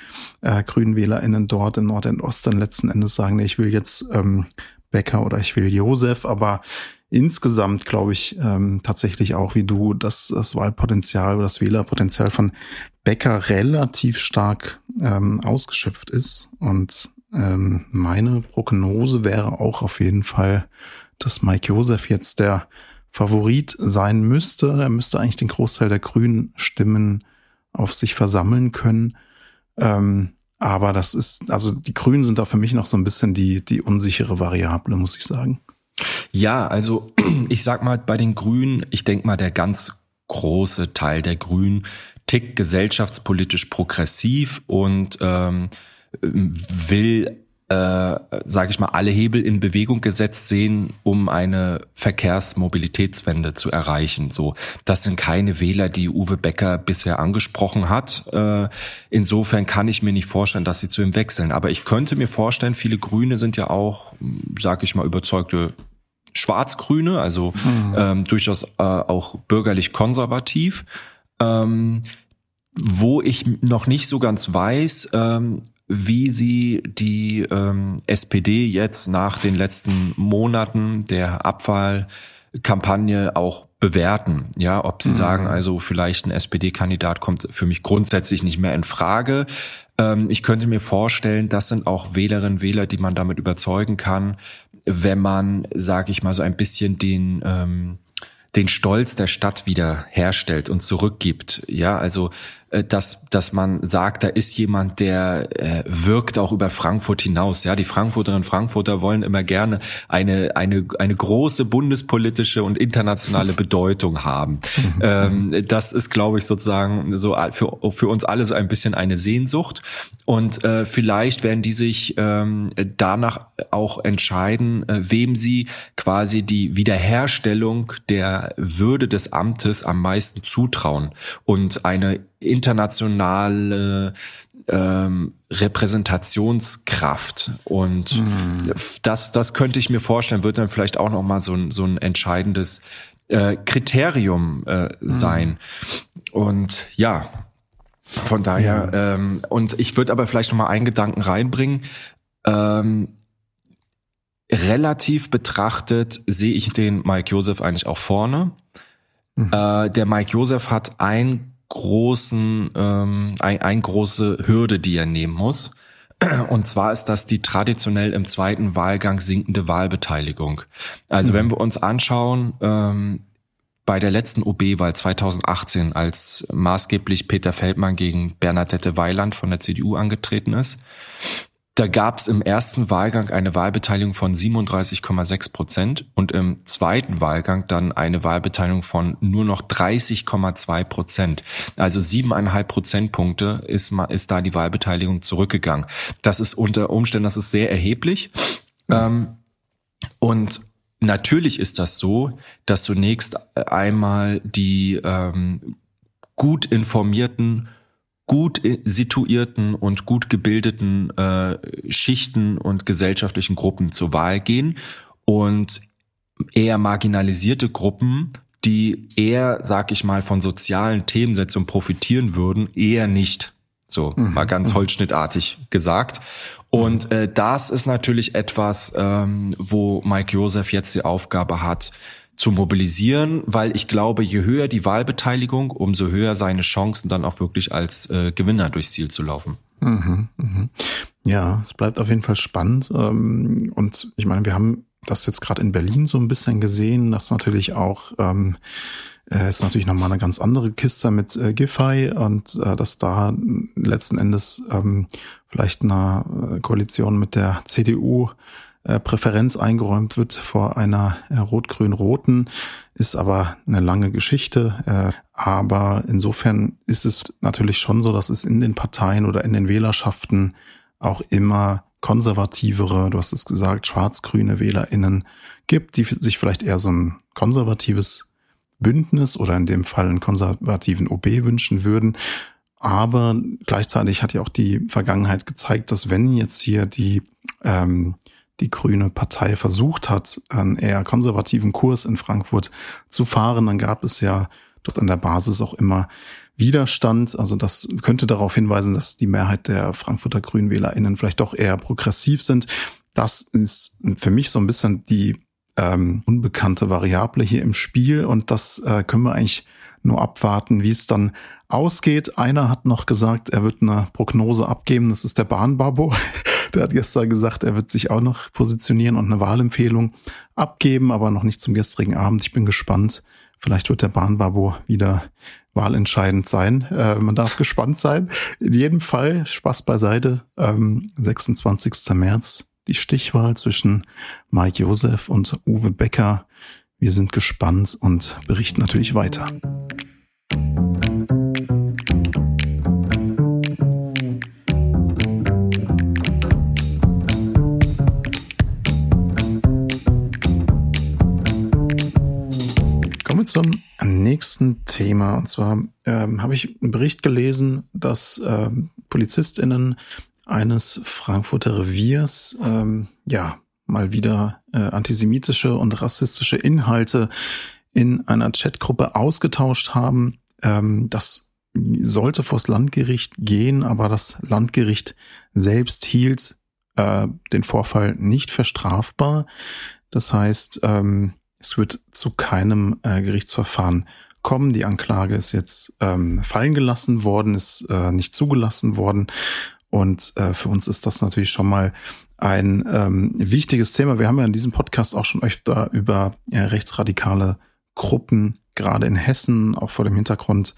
äh, grünen WählerInnen dort in Nordendost dann letzten Endes sagen, nee, ich will jetzt ähm, Becker oder ich will Josef, aber insgesamt glaube ich ähm, tatsächlich auch wie du, dass das Wahlpotenzial oder das Wählerpotenzial von Becker relativ stark ähm, ausgeschöpft ist. Und ähm, meine Prognose wäre auch auf jeden Fall, dass Mike Josef jetzt der Favorit sein müsste. Er müsste eigentlich den Großteil der grünen Stimmen auf sich versammeln können. Ähm, aber das ist, also die Grünen sind da für mich noch so ein bisschen die, die unsichere Variable, muss ich sagen. Ja, also ich sag mal, bei den Grünen, ich denke mal, der ganz große Teil der Grünen tickt gesellschaftspolitisch progressiv und ähm, will äh, sage ich mal, alle Hebel in Bewegung gesetzt sehen, um eine Verkehrsmobilitätswende zu erreichen. So, das sind keine Wähler, die Uwe Becker bisher angesprochen hat. Äh, insofern kann ich mir nicht vorstellen, dass sie zu ihm wechseln. Aber ich könnte mir vorstellen, viele Grüne sind ja auch, sage ich mal, überzeugte Schwarz-Grüne, also mhm. ähm, durchaus äh, auch bürgerlich konservativ. Ähm, wo ich noch nicht so ganz weiß, ähm, wie sie die ähm, SPD jetzt nach den letzten Monaten der Abwahlkampagne auch bewerten. Ja, ob sie mhm. sagen, also vielleicht ein SPD-Kandidat kommt für mich grundsätzlich nicht mehr in Frage. Ähm, ich könnte mir vorstellen, das sind auch Wählerinnen, Wähler, die man damit überzeugen kann, wenn man, sage ich mal, so ein bisschen den ähm, den Stolz der Stadt wieder herstellt und zurückgibt. Ja, also dass, dass man sagt, da ist jemand, der äh, wirkt auch über Frankfurt hinaus. Ja, die Frankfurterinnen und Frankfurter wollen immer gerne eine, eine, eine große bundespolitische und internationale Bedeutung haben. ähm, das ist, glaube ich, sozusagen so für, für uns alle so ein bisschen eine Sehnsucht. Und äh, vielleicht werden die sich ähm, danach auch entscheiden, äh, wem sie quasi die Wiederherstellung der Würde des Amtes am meisten zutrauen und eine internationale ähm, Repräsentationskraft und mhm. das das könnte ich mir vorstellen wird dann vielleicht auch noch mal so ein so ein entscheidendes äh, Kriterium äh, sein mhm. und ja von daher ja. ähm, und ich würde aber vielleicht noch mal einen Gedanken reinbringen ähm, relativ betrachtet sehe ich den Mike Joseph eigentlich auch vorne. Mhm. Äh, der Mike Joseph hat einen großen, ähm, ein, ein große Hürde, die er nehmen muss. Und zwar ist das die traditionell im zweiten Wahlgang sinkende Wahlbeteiligung. Also mhm. wenn wir uns anschauen, ähm, bei der letzten OB-Wahl 2018, als maßgeblich Peter Feldmann gegen Bernadette Weiland von der CDU angetreten ist, da gab es im ersten Wahlgang eine Wahlbeteiligung von 37,6 Prozent und im zweiten Wahlgang dann eine Wahlbeteiligung von nur noch 30,2 Prozent. Also siebeneinhalb Prozentpunkte ist, ist da die Wahlbeteiligung zurückgegangen. Das ist unter Umständen, das ist sehr erheblich. Ähm, und natürlich ist das so, dass zunächst einmal die ähm, gut informierten gut situierten und gut gebildeten äh, Schichten und gesellschaftlichen Gruppen zur Wahl gehen und eher marginalisierte Gruppen, die eher, sag ich mal, von sozialen Themensetzungen profitieren würden, eher nicht. So, mhm. mal ganz mhm. holzschnittartig gesagt. Und äh, das ist natürlich etwas, ähm, wo Mike Joseph jetzt die Aufgabe hat, zu mobilisieren, weil ich glaube, je höher die Wahlbeteiligung, umso höher seine Chancen dann auch wirklich als äh, Gewinner durchs Ziel zu laufen. Mhm, mh. Ja, es bleibt auf jeden Fall spannend. Ähm, und ich meine, wir haben das jetzt gerade in Berlin so ein bisschen gesehen, dass natürlich auch ähm, äh, ist natürlich nochmal eine ganz andere Kiste mit äh, Giffey und äh, dass da letzten Endes ähm, vielleicht eine äh, Koalition mit der CDU äh, Präferenz eingeräumt wird vor einer äh, rot-grün-roten, ist aber eine lange Geschichte. Äh, aber insofern ist es natürlich schon so, dass es in den Parteien oder in den Wählerschaften auch immer konservativere, du hast es gesagt, schwarz-grüne WählerInnen gibt, die sich vielleicht eher so ein konservatives Bündnis oder in dem Fall einen konservativen OB wünschen würden. Aber gleichzeitig hat ja auch die Vergangenheit gezeigt, dass wenn jetzt hier die ähm, die Grüne Partei versucht hat, einen eher konservativen Kurs in Frankfurt zu fahren, dann gab es ja dort an der Basis auch immer Widerstand. Also das könnte darauf hinweisen, dass die Mehrheit der Frankfurter GrünwählerInnen vielleicht doch eher progressiv sind. Das ist für mich so ein bisschen die ähm, unbekannte Variable hier im Spiel und das äh, können wir eigentlich nur abwarten, wie es dann ausgeht. Einer hat noch gesagt, er wird eine Prognose abgeben. Das ist der Bahnbabo. Der hat gestern gesagt, er wird sich auch noch positionieren und eine Wahlempfehlung abgeben, aber noch nicht zum gestrigen Abend. Ich bin gespannt. Vielleicht wird der Bahnbabo wieder wahlentscheidend sein. Äh, man darf gespannt sein. In jedem Fall, Spaß beiseite, ähm, 26. März, die Stichwahl zwischen Mike Josef und Uwe Becker. Wir sind gespannt und berichten natürlich weiter. Zum nächsten Thema. Und zwar ähm, habe ich einen Bericht gelesen, dass ähm, PolizistInnen eines Frankfurter Reviers ähm, ja mal wieder äh, antisemitische und rassistische Inhalte in einer Chatgruppe ausgetauscht haben. Ähm, das sollte vors Landgericht gehen, aber das Landgericht selbst hielt äh, den Vorfall nicht für strafbar. Das heißt, ähm, es wird zu keinem äh, Gerichtsverfahren kommen. Die Anklage ist jetzt ähm, fallen gelassen worden, ist äh, nicht zugelassen worden. Und äh, für uns ist das natürlich schon mal ein ähm, wichtiges Thema. Wir haben ja in diesem Podcast auch schon öfter über äh, rechtsradikale Gruppen, gerade in Hessen, auch vor dem Hintergrund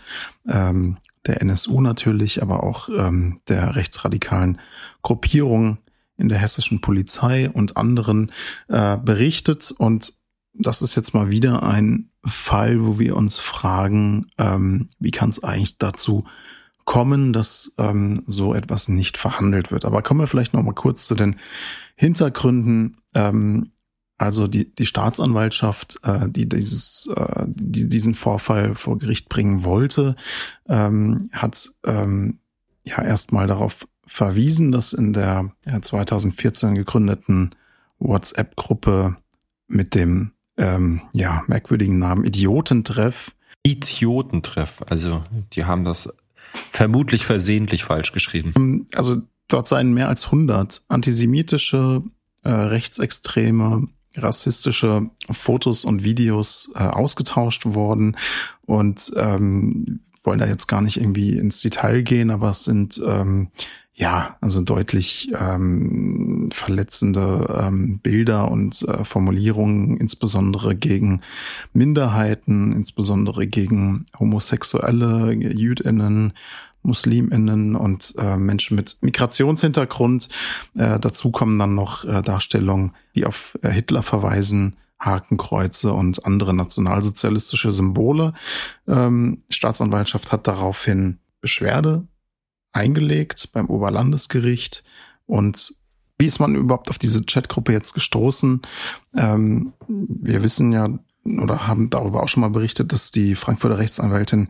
ähm, der NSU natürlich, aber auch ähm, der rechtsradikalen Gruppierung in der hessischen Polizei und anderen äh, berichtet. Und das ist jetzt mal wieder ein Fall, wo wir uns fragen, ähm, wie kann es eigentlich dazu kommen, dass ähm, so etwas nicht verhandelt wird. Aber kommen wir vielleicht noch mal kurz zu den Hintergründen. Ähm, also die, die Staatsanwaltschaft, äh, die dieses, äh, die diesen Vorfall vor Gericht bringen wollte, ähm, hat ähm, ja erstmal darauf verwiesen, dass in der ja, 2014 gegründeten WhatsApp-Gruppe mit dem ähm, ja, merkwürdigen Namen Idiotentreff. Idiotentreff, also die haben das vermutlich versehentlich falsch geschrieben. Ähm, also dort seien mehr als 100 antisemitische äh, rechtsextreme rassistische Fotos und Videos äh, ausgetauscht worden und ähm, wollen da jetzt gar nicht irgendwie ins Detail gehen, aber es sind ähm, ja, also deutlich ähm, verletzende ähm, Bilder und äh, Formulierungen, insbesondere gegen Minderheiten, insbesondere gegen Homosexuelle, Jüdinnen, Musliminnen und äh, Menschen mit Migrationshintergrund. Äh, dazu kommen dann noch äh, Darstellungen, die auf äh, Hitler verweisen, Hakenkreuze und andere nationalsozialistische Symbole. Ähm, Staatsanwaltschaft hat daraufhin Beschwerde eingelegt beim Oberlandesgericht. Und wie ist man überhaupt auf diese Chatgruppe jetzt gestoßen? Ähm, wir wissen ja oder haben darüber auch schon mal berichtet, dass die Frankfurter Rechtsanwältin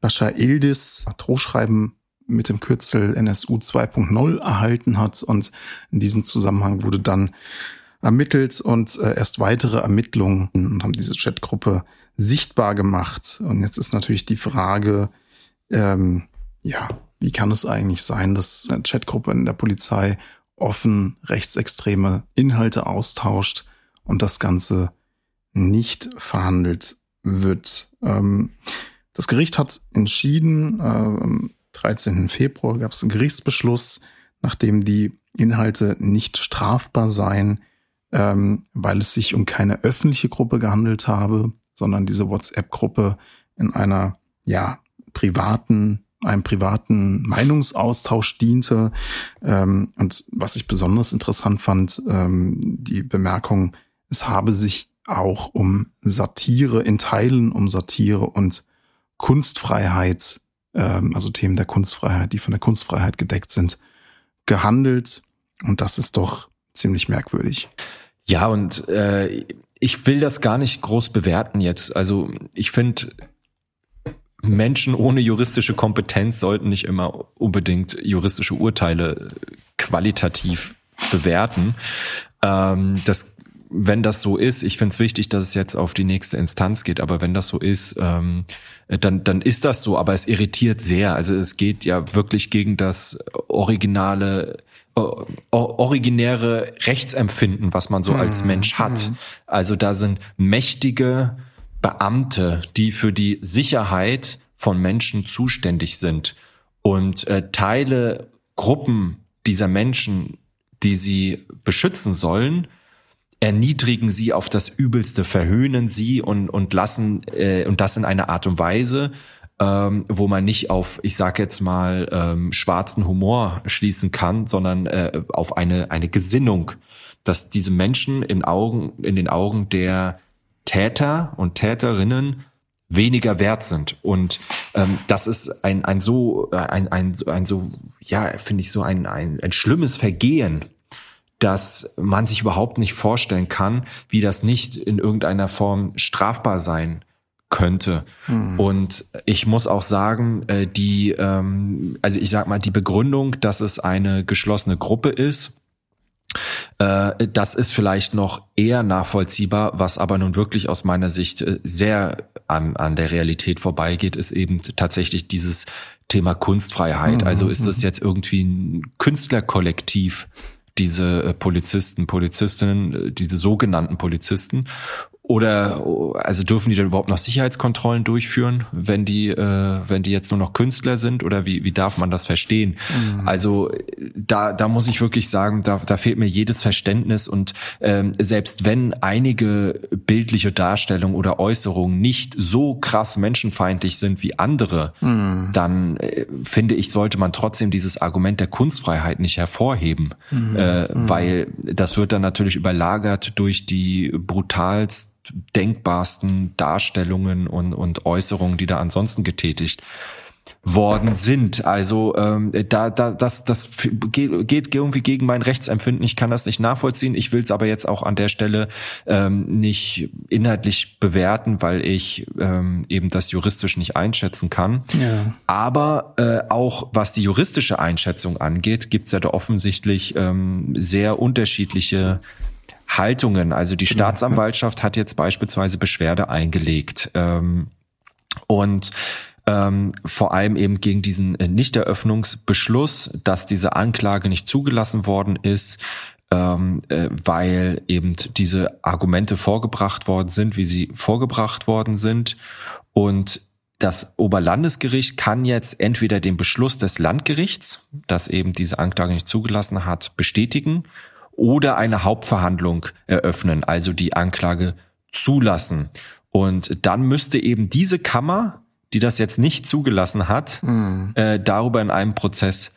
Bascha Ildis Drohschreiben mit dem Kürzel NSU 2.0 erhalten hat und in diesem Zusammenhang wurde dann ermittelt und äh, erst weitere Ermittlungen und haben diese Chatgruppe sichtbar gemacht. Und jetzt ist natürlich die Frage, ähm, ja, wie kann es eigentlich sein, dass eine Chatgruppe in der Polizei offen rechtsextreme Inhalte austauscht und das Ganze nicht verhandelt wird? Ähm, das Gericht hat entschieden, äh, am 13. Februar gab es einen Gerichtsbeschluss, nachdem die Inhalte nicht strafbar seien, ähm, weil es sich um keine öffentliche Gruppe gehandelt habe, sondern diese WhatsApp-Gruppe in einer ja privaten einem privaten Meinungsaustausch diente. Ähm, und was ich besonders interessant fand, ähm, die Bemerkung, es habe sich auch um Satire in Teilen, um Satire und Kunstfreiheit, ähm, also Themen der Kunstfreiheit, die von der Kunstfreiheit gedeckt sind, gehandelt. Und das ist doch ziemlich merkwürdig. Ja, und äh, ich will das gar nicht groß bewerten jetzt. Also ich finde, Menschen ohne juristische Kompetenz sollten nicht immer unbedingt juristische Urteile qualitativ bewerten. Ähm, das, wenn das so ist, ich finde es wichtig, dass es jetzt auf die nächste Instanz geht, aber wenn das so ist, ähm, dann, dann ist das so, aber es irritiert sehr. Also es geht ja wirklich gegen das originale originäre Rechtsempfinden, was man so als mhm. Mensch hat. Mhm. Also da sind mächtige Beamte, die für die Sicherheit von Menschen zuständig sind. Und äh, Teile, Gruppen dieser Menschen, die sie beschützen sollen, erniedrigen sie auf das Übelste, verhöhnen sie und, und lassen äh, und das in einer Art und Weise, ähm, wo man nicht auf, ich sag jetzt mal, ähm, schwarzen Humor schließen kann, sondern äh, auf eine, eine Gesinnung, dass diese Menschen in Augen, in den Augen der Täter und Täterinnen weniger wert sind. Und ähm, das ist ein, ein so, ein, ein, ein so, ja, finde ich so ein, ein, ein schlimmes Vergehen, dass man sich überhaupt nicht vorstellen kann, wie das nicht in irgendeiner Form strafbar sein könnte. Hm. Und ich muss auch sagen, äh, die, ähm, also ich sag mal, die Begründung, dass es eine geschlossene Gruppe ist, das ist vielleicht noch eher nachvollziehbar, was aber nun wirklich aus meiner Sicht äh, sehr an, an der Realität vorbeigeht, ist eben tatsächlich dieses Thema Kunstfreiheit. Mhm. Also ist das mhm. jetzt irgendwie ein Künstlerkollektiv, diese äh, Polizisten, Polizistinnen, diese sogenannten Polizisten? Oder also dürfen die dann überhaupt noch Sicherheitskontrollen durchführen, wenn die, äh, wenn die jetzt nur noch Künstler sind? Oder wie, wie darf man das verstehen? Mhm. Also da, da muss ich wirklich sagen, da, da fehlt mir jedes Verständnis und ähm, selbst wenn einige bildliche Darstellungen oder Äußerungen nicht so krass menschenfeindlich sind wie andere, mhm. dann äh, finde ich, sollte man trotzdem dieses Argument der Kunstfreiheit nicht hervorheben, mhm. Äh, mhm. weil das wird dann natürlich überlagert durch die brutalst denkbarsten Darstellungen und, und Äußerungen, die da ansonsten getätigt worden sind. Also ähm, da, da das, das geht, geht irgendwie gegen mein Rechtsempfinden. Ich kann das nicht nachvollziehen. Ich will es aber jetzt auch an der Stelle ähm, nicht inhaltlich bewerten, weil ich ähm, eben das juristisch nicht einschätzen kann. Ja. Aber äh, auch was die juristische Einschätzung angeht, gibt es ja da offensichtlich ähm, sehr unterschiedliche Haltungen. Also die Staatsanwaltschaft hat jetzt beispielsweise Beschwerde eingelegt ähm, und ähm, vor allem eben gegen diesen Nichteröffnungsbeschluss, dass diese Anklage nicht zugelassen worden ist, ähm, äh, weil eben diese Argumente vorgebracht worden sind, wie sie vorgebracht worden sind. Und das Oberlandesgericht kann jetzt entweder den Beschluss des Landgerichts, das eben diese Anklage nicht zugelassen hat, bestätigen oder eine Hauptverhandlung eröffnen, also die Anklage zulassen. Und dann müsste eben diese Kammer, die das jetzt nicht zugelassen hat, mhm. äh, darüber in einem Prozess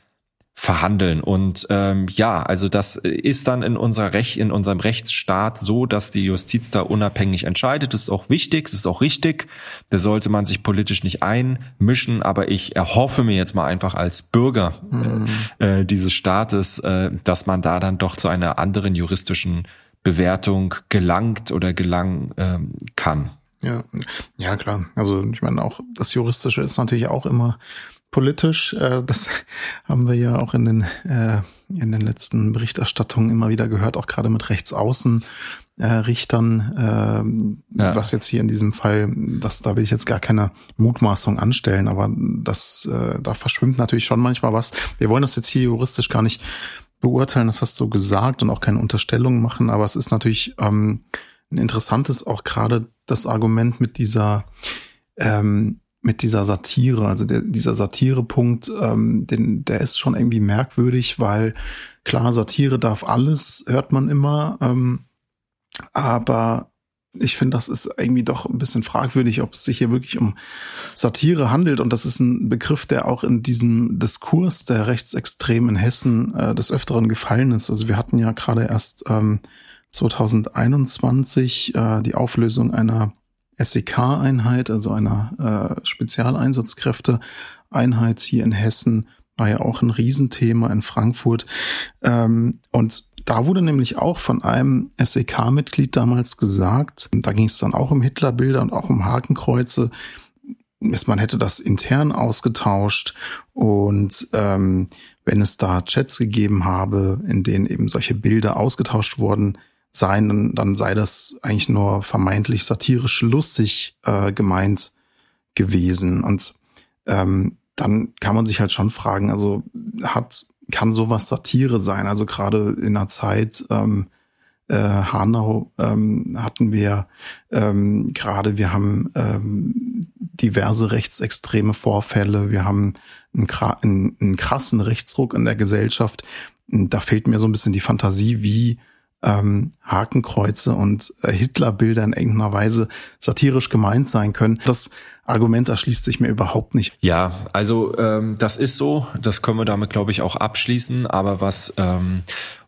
verhandeln. Und ähm, ja, also das ist dann in unserer Rech in unserem Rechtsstaat so, dass die Justiz da unabhängig entscheidet. Das ist auch wichtig, das ist auch richtig. Da sollte man sich politisch nicht einmischen. Aber ich erhoffe mir jetzt mal einfach als Bürger mhm. äh, dieses Staates, äh, dass man da dann doch zu einer anderen juristischen Bewertung gelangt oder gelangen ähm, kann. Ja, ja klar. Also ich meine auch das Juristische ist natürlich auch immer politisch. Äh, das haben wir ja auch in den, äh, in den letzten Berichterstattungen immer wieder gehört, auch gerade mit Rechtsaußen. Äh, Richtern, äh, ja. was jetzt hier in diesem Fall, das da will ich jetzt gar keine Mutmaßung anstellen, aber das äh, da verschwimmt natürlich schon manchmal was. Wir wollen das jetzt hier juristisch gar nicht beurteilen, das hast du gesagt und auch keine Unterstellung machen, aber es ist natürlich ähm, ein interessantes auch gerade das Argument mit dieser ähm, mit dieser Satire, also der, dieser Satirepunkt, ähm, den, der ist schon irgendwie merkwürdig, weil klar, Satire darf alles, hört man immer, ähm, aber ich finde, das ist irgendwie doch ein bisschen fragwürdig, ob es sich hier wirklich um Satire handelt. Und das ist ein Begriff, der auch in diesem Diskurs der Rechtsextremen in Hessen äh, des Öfteren gefallen ist. Also wir hatten ja gerade erst ähm, 2021 äh, die Auflösung einer SEK-Einheit, also einer äh, Spezialeinsatzkräfte-Einheit hier in Hessen, war ja auch ein Riesenthema in Frankfurt. Ähm, und da wurde nämlich auch von einem SEK-Mitglied damals gesagt, da ging es dann auch um Hitlerbilder und auch um Hakenkreuze, man hätte das intern ausgetauscht und ähm, wenn es da Chats gegeben habe, in denen eben solche Bilder ausgetauscht wurden, sein, dann, dann sei das eigentlich nur vermeintlich satirisch lustig äh, gemeint gewesen. Und ähm, dann kann man sich halt schon fragen, also hat, kann sowas Satire sein? Also gerade in einer Zeit, ähm, äh, Hanau ähm, hatten wir ähm, gerade, wir haben ähm, diverse rechtsextreme Vorfälle, wir haben einen, einen, einen krassen Rechtsruck in der Gesellschaft. Da fehlt mir so ein bisschen die Fantasie, wie ähm, Hakenkreuze und äh, Hitlerbilder in irgendeiner Weise satirisch gemeint sein können. Das Argument erschließt sich mir überhaupt nicht. Ja, also ähm, das ist so. Das können wir damit, glaube ich, auch abschließen. Aber was ähm,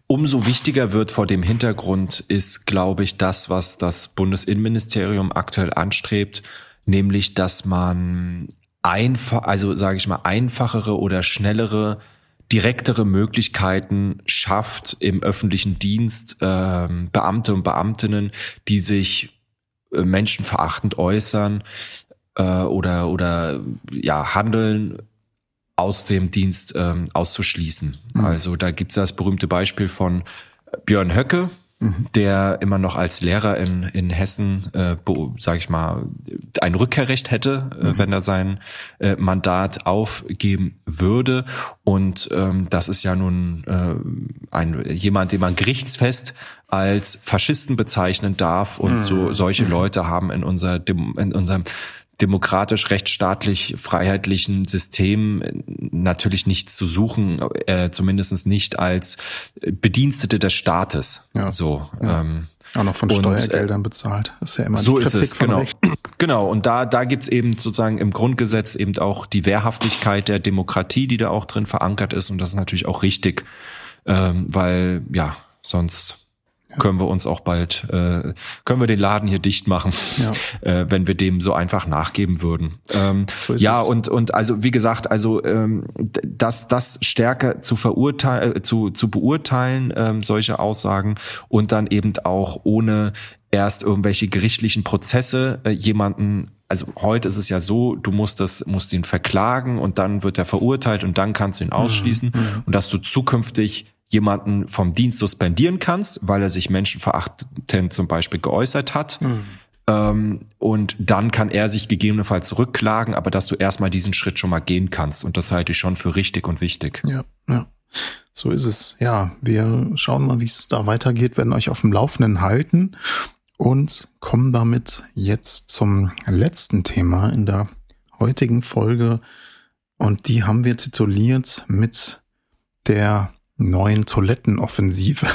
umso wichtiger wird vor dem Hintergrund, ist, glaube ich, das, was das Bundesinnenministerium aktuell anstrebt, nämlich, dass man einfach, also sage ich mal, einfachere oder schnellere direktere Möglichkeiten schafft im öffentlichen Dienst äh, Beamte und Beamtinnen, die sich äh, menschenverachtend äußern äh, oder oder ja handeln aus dem Dienst ähm, auszuschließen. Mhm. Also da gibt's das berühmte Beispiel von Björn Höcke, Mhm. der immer noch als Lehrer in, in Hessen, äh, sage ich mal, ein Rückkehrrecht hätte, äh, mhm. wenn er sein äh, Mandat aufgeben würde. Und ähm, das ist ja nun äh, ein jemand, den man gerichtsfest als Faschisten bezeichnen darf. Und mhm. so solche mhm. Leute haben in unser in unserem demokratisch, rechtsstaatlich, freiheitlichen System natürlich nichts zu suchen, äh, zumindest nicht als Bedienstete des Staates. Ja. So. Ja. Ähm, auch noch von und, äh, Steuergeldern bezahlt. Das ist ja immer so ist es, genau. Recht. Genau, und da, da gibt's eben sozusagen im Grundgesetz eben auch die Wehrhaftigkeit der Demokratie, die da auch drin verankert ist. Und das ist natürlich auch richtig, ähm, weil ja, sonst können wir uns auch bald, äh, können wir den Laden hier dicht machen, ja. äh, wenn wir dem so einfach nachgeben würden. Ähm, so ja, es. und, und also wie gesagt, also ähm, das, das stärker zu verurteilen, äh, zu, zu beurteilen, ähm, solche Aussagen und dann eben auch ohne erst irgendwelche gerichtlichen Prozesse äh, jemanden also heute ist es ja so, du musst das, musst ihn verklagen und dann wird er verurteilt und dann kannst du ihn mhm. ausschließen mhm. und dass du zukünftig jemanden vom Dienst suspendieren kannst, weil er sich menschenverachtend zum Beispiel geäußert hat. Mhm. Ähm, und dann kann er sich gegebenenfalls zurückklagen, aber dass du erstmal diesen Schritt schon mal gehen kannst. Und das halte ich schon für richtig und wichtig. Ja, ja. So ist es. Ja, wir schauen mal, wie es da weitergeht, werden euch auf dem Laufenden halten und kommen damit jetzt zum letzten Thema in der heutigen Folge. Und die haben wir tituliert mit der neuen Toilettenoffensive.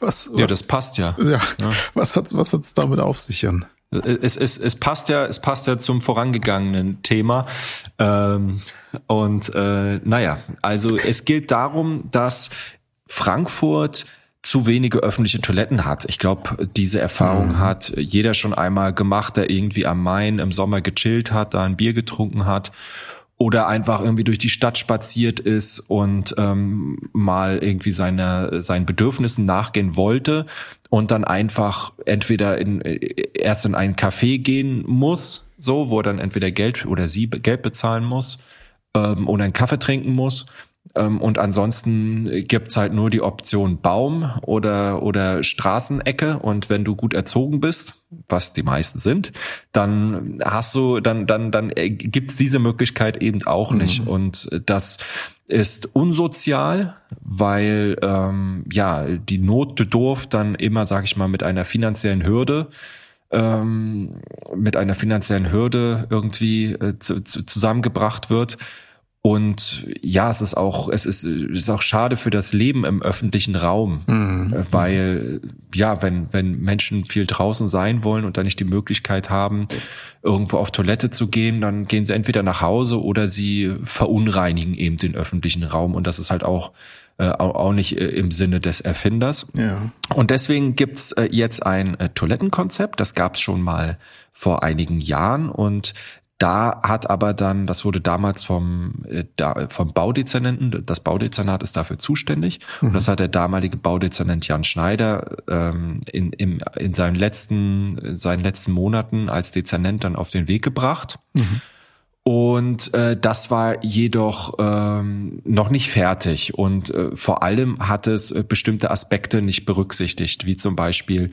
Was, was, ja, das passt ja. Ja, ja. Was hat's, was hat's damit auf sich, Jan? Es, es, es passt ja, es passt ja zum vorangegangenen Thema. Ähm, und äh, naja, also es geht darum, dass Frankfurt zu wenige öffentliche Toiletten hat. Ich glaube, diese Erfahrung mhm. hat jeder schon einmal gemacht, der irgendwie am Main im Sommer gechillt hat, da ein Bier getrunken hat oder einfach irgendwie durch die Stadt spaziert ist und ähm, mal irgendwie seine, seinen Bedürfnissen nachgehen wollte und dann einfach entweder in, erst in einen Café gehen muss, so, wo er dann entweder Geld oder sie Geld bezahlen muss ähm, oder einen Kaffee trinken muss und ansonsten gibt's halt nur die Option Baum oder, oder Straßenecke. Und wenn du gut erzogen bist, was die meisten sind, dann hast du, dann, dann, dann gibt's diese Möglichkeit eben auch mhm. nicht. Und das ist unsozial, weil ähm, ja die Notdurft dann immer, sag ich mal, mit einer finanziellen Hürde ähm, mit einer finanziellen Hürde irgendwie äh, zu, zu, zusammengebracht wird und ja, es ist auch, es ist, es ist auch schade für das Leben im öffentlichen Raum, mhm. weil ja, wenn wenn Menschen viel draußen sein wollen und dann nicht die Möglichkeit haben, irgendwo auf Toilette zu gehen, dann gehen sie entweder nach Hause oder sie verunreinigen eben den öffentlichen Raum und das ist halt auch äh, auch nicht äh, im Sinne des Erfinders. Ja. Und deswegen gibt's äh, jetzt ein äh, Toilettenkonzept, das gab's schon mal vor einigen Jahren und da hat aber dann, das wurde damals vom, äh, da, vom Baudezernenten, das Baudezernat ist dafür zuständig. Mhm. Und das hat der damalige Baudezernent Jan Schneider ähm, in, im, in seinen letzten, in seinen letzten Monaten als Dezernent dann auf den Weg gebracht. Mhm. Und äh, das war jedoch ähm, noch nicht fertig. Und äh, vor allem hat es äh, bestimmte Aspekte nicht berücksichtigt, wie zum Beispiel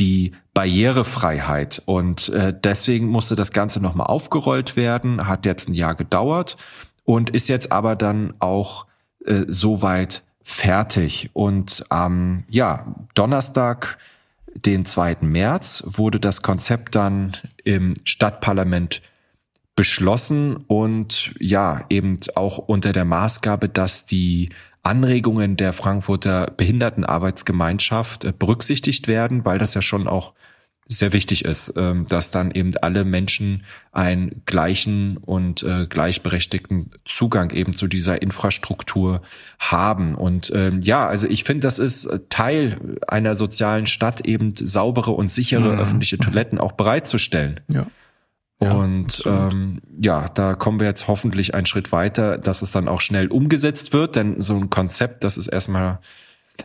die Barrierefreiheit. Und äh, deswegen musste das Ganze nochmal aufgerollt werden, hat jetzt ein Jahr gedauert und ist jetzt aber dann auch äh, soweit fertig. Und am ja, Donnerstag, den 2. März, wurde das Konzept dann im Stadtparlament beschlossen und ja, eben auch unter der Maßgabe, dass die Anregungen der Frankfurter Behindertenarbeitsgemeinschaft äh, berücksichtigt werden, weil das ja schon auch sehr wichtig ist, ähm, dass dann eben alle Menschen einen gleichen und äh, gleichberechtigten Zugang eben zu dieser Infrastruktur haben. Und ähm, ja, also ich finde, das ist Teil einer sozialen Stadt, eben saubere und sichere mhm. öffentliche Toiletten auch bereitzustellen. Ja. Und ja, ähm, ja, da kommen wir jetzt hoffentlich einen Schritt weiter, dass es dann auch schnell umgesetzt wird, denn so ein Konzept, das ist erstmal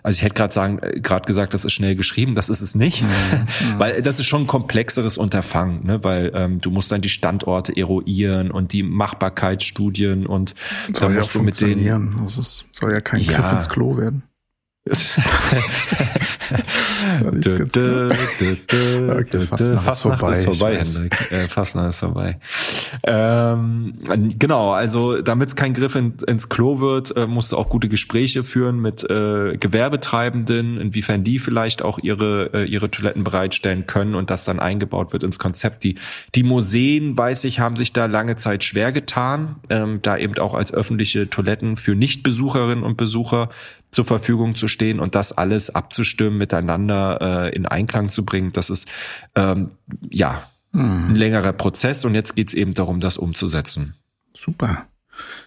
also ich hätte gerade sagen, äh, gerade gesagt, das ist schnell geschrieben, das ist es nicht, mhm. weil das ist schon ein komplexeres Unterfangen, ne? weil ähm, du musst dann die Standorte eruieren und die Machbarkeitsstudien und soll da musst ja du mit den. Also es soll ja kein ja. Griff ins Klo werden. Fastnacht ist vorbei. Ist vorbei Hendrik. Äh, Fastnacht ist vorbei. Ähm, genau, also damit es kein Griff in, ins Klo wird, äh, musst du auch gute Gespräche führen mit äh, Gewerbetreibenden, inwiefern die vielleicht auch ihre äh, ihre Toiletten bereitstellen können und das dann eingebaut wird ins Konzept. Die die Museen, weiß ich, haben sich da lange Zeit schwer getan, ähm, da eben auch als öffentliche Toiletten für Nichtbesucherinnen und Besucher zur Verfügung zu stehen und das alles abzustimmen, miteinander äh, in Einklang zu bringen, das ist ähm, ja hm. ein längerer Prozess und jetzt geht's eben darum, das umzusetzen. Super.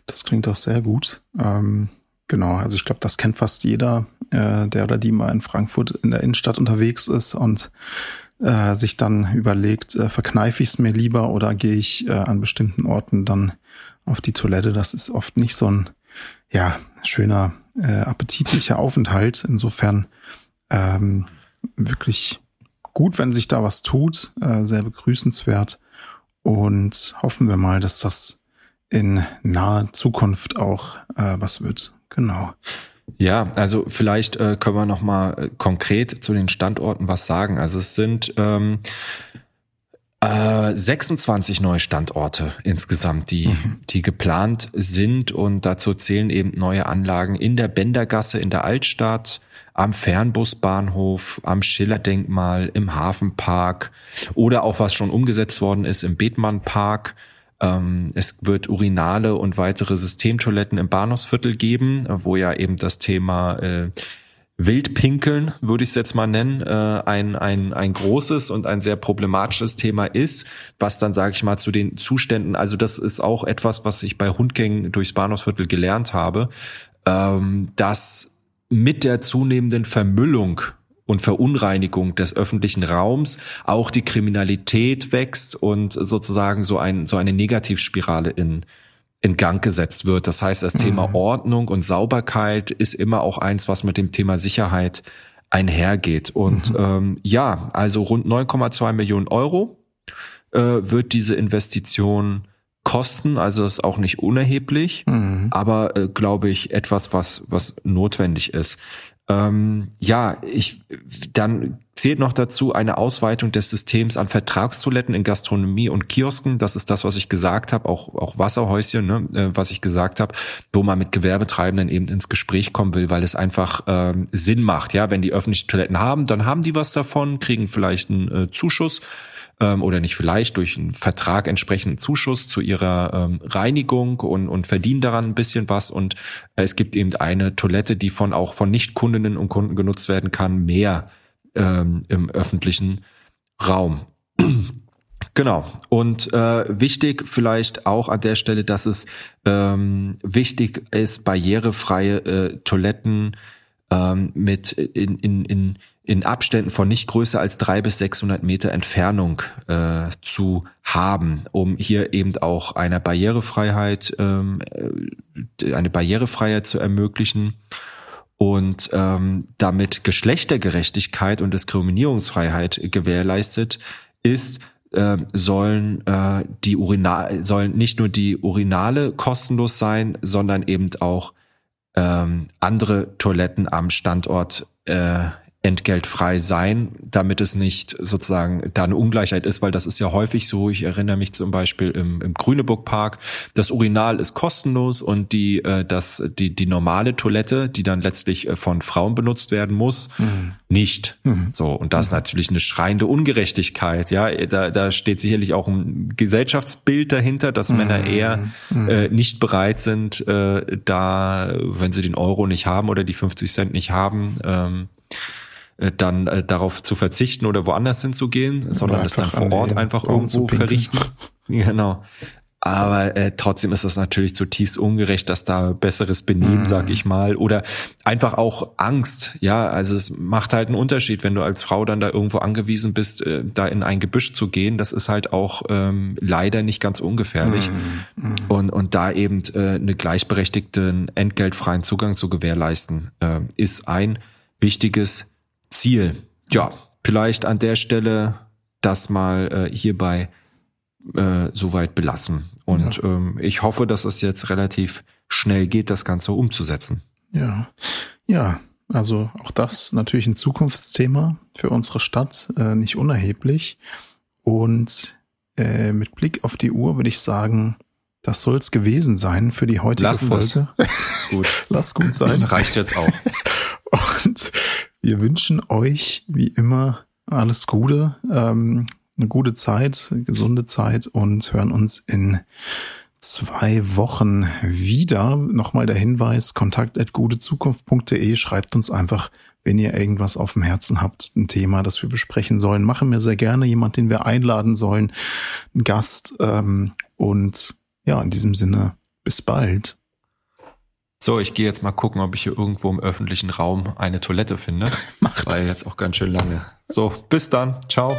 Das klingt auch sehr gut. Ähm, genau, also ich glaube, das kennt fast jeder, äh, der oder die mal in Frankfurt in der Innenstadt unterwegs ist und äh, sich dann überlegt, äh, verkneife ich es mir lieber oder gehe ich äh, an bestimmten Orten dann auf die Toilette. Das ist oft nicht so ein ja, schöner äh, appetitlicher Aufenthalt. Insofern ähm, wirklich gut, wenn sich da was tut, äh, sehr begrüßenswert und hoffen wir mal, dass das in naher Zukunft auch äh, was wird. Genau. Ja, also vielleicht äh, können wir noch mal äh, konkret zu den Standorten was sagen. Also es sind ähm, Äh, 26 neue Standorte insgesamt, die, mhm. die geplant sind und dazu zählen eben neue Anlagen in der Bändergasse in der Altstadt, am Fernbusbahnhof, am Schillerdenkmal, im Hafenpark oder auch was schon umgesetzt worden ist im Bethmannpark. Ähm, es wird Urinale und weitere Systemtoiletten im Bahnhofsviertel geben, wo ja eben das Thema äh, Wildpinkeln, würde ich es jetzt mal nennen, äh, ein, ein, ein großes und ein sehr problematisches Thema ist, was dann, sage ich mal, zu den Zuständen, also das ist auch etwas, was ich bei Hundgängen durchs Bahnhofsviertel gelernt habe, ähm, dass mit der zunehmenden Vermüllung und Verunreinigung des öffentlichen Raums auch die Kriminalität wächst und sozusagen so ein so eine Negativspirale in in Gang gesetzt wird. Das heißt, das mhm. Thema Ordnung und Sauberkeit ist immer auch eins, was mit dem Thema Sicherheit einhergeht. Und mhm. ähm, ja, also rund 9,2 Millionen Euro äh, wird diese Investition kosten. Also ist auch nicht unerheblich, mhm. aber äh, glaube ich etwas, was was notwendig ist. Ähm, ja, ich dann zählt noch dazu eine Ausweitung des Systems an Vertragstoiletten in Gastronomie und Kiosken. Das ist das, was ich gesagt habe, auch auch Wasserhäuschen, ne, äh, was ich gesagt habe, wo man mit Gewerbetreibenden eben ins Gespräch kommen will, weil es einfach ähm, Sinn macht. Ja, wenn die öffentliche Toiletten haben, dann haben die was davon, kriegen vielleicht einen äh, Zuschuss ähm, oder nicht vielleicht durch einen Vertrag entsprechenden Zuschuss zu ihrer ähm, Reinigung und, und verdienen daran ein bisschen was. Und äh, es gibt eben eine Toilette, die von auch von Nicht-Kundinnen und Kunden genutzt werden kann, mehr ähm, im öffentlichen Raum. Genau. Und äh, wichtig vielleicht auch an der Stelle, dass es ähm, wichtig ist, barrierefreie äh, Toiletten ähm, mit in, in, in in Abständen von nicht größer als drei bis 600 Meter Entfernung äh, zu haben, um hier eben auch eine Barrierefreiheit, ähm, äh, eine Barrierefreiheit zu ermöglichen und ähm, damit Geschlechtergerechtigkeit und Diskriminierungsfreiheit gewährleistet ist, äh, sollen äh, die Urinal sollen nicht nur die Urinale kostenlos sein, sondern eben auch ähm, andere Toiletten am Standort äh, entgeltfrei sein, damit es nicht sozusagen da eine Ungleichheit ist, weil das ist ja häufig so. Ich erinnere mich zum Beispiel im, im Grüneburg Park, das Urinal ist kostenlos und die, äh, das, die, die normale Toilette, die dann letztlich äh, von Frauen benutzt werden muss, mhm. nicht. Mhm. So, und das ist mhm. natürlich eine schreiende Ungerechtigkeit. Ja, da, da steht sicherlich auch ein Gesellschaftsbild dahinter, dass Männer mhm. eher mhm. äh, nicht bereit sind, äh, da, wenn sie den Euro nicht haben oder die 50 Cent nicht haben, ähm, äh, dann äh, darauf zu verzichten oder woanders hinzugehen, sondern das dann vor Ort einfach irgendwo verrichten. genau. Aber äh, trotzdem ist das natürlich zutiefst ungerecht, dass da besseres Benehmen, mm. sag ich mal, oder einfach auch Angst. Ja, also es macht halt einen Unterschied, wenn du als Frau dann da irgendwo angewiesen bist, äh, da in ein Gebüsch zu gehen. Das ist halt auch ähm, leider nicht ganz ungefährlich. Mm. Mm. Und und da eben äh, eine gleichberechtigten entgeltfreien Zugang zu gewährleisten, äh, ist ein wichtiges Ziel. Ja, vielleicht an der Stelle das mal äh, hierbei äh, soweit belassen. Und ja. ähm, ich hoffe, dass es jetzt relativ schnell geht, das Ganze umzusetzen. Ja, ja. Also auch das natürlich ein Zukunftsthema für unsere Stadt, äh, nicht unerheblich. Und äh, mit Blick auf die Uhr würde ich sagen, das soll es gewesen sein für die heutige Lassen Folge. gut. Lass gut sein. Reicht jetzt auch. Und wir wünschen euch wie immer alles Gute, ähm, eine gute Zeit, gesunde Zeit und hören uns in zwei Wochen wieder. Nochmal der Hinweis, kontakt at gutezukunft.de, schreibt uns einfach, wenn ihr irgendwas auf dem Herzen habt, ein Thema, das wir besprechen sollen. Machen wir sehr gerne jemand, den wir einladen sollen, ein Gast. Ähm, und ja, in diesem Sinne, bis bald. So, ich gehe jetzt mal gucken, ob ich hier irgendwo im öffentlichen Raum eine Toilette finde. Macht Weil jetzt auch ganz schön lange. So, bis dann. Ciao.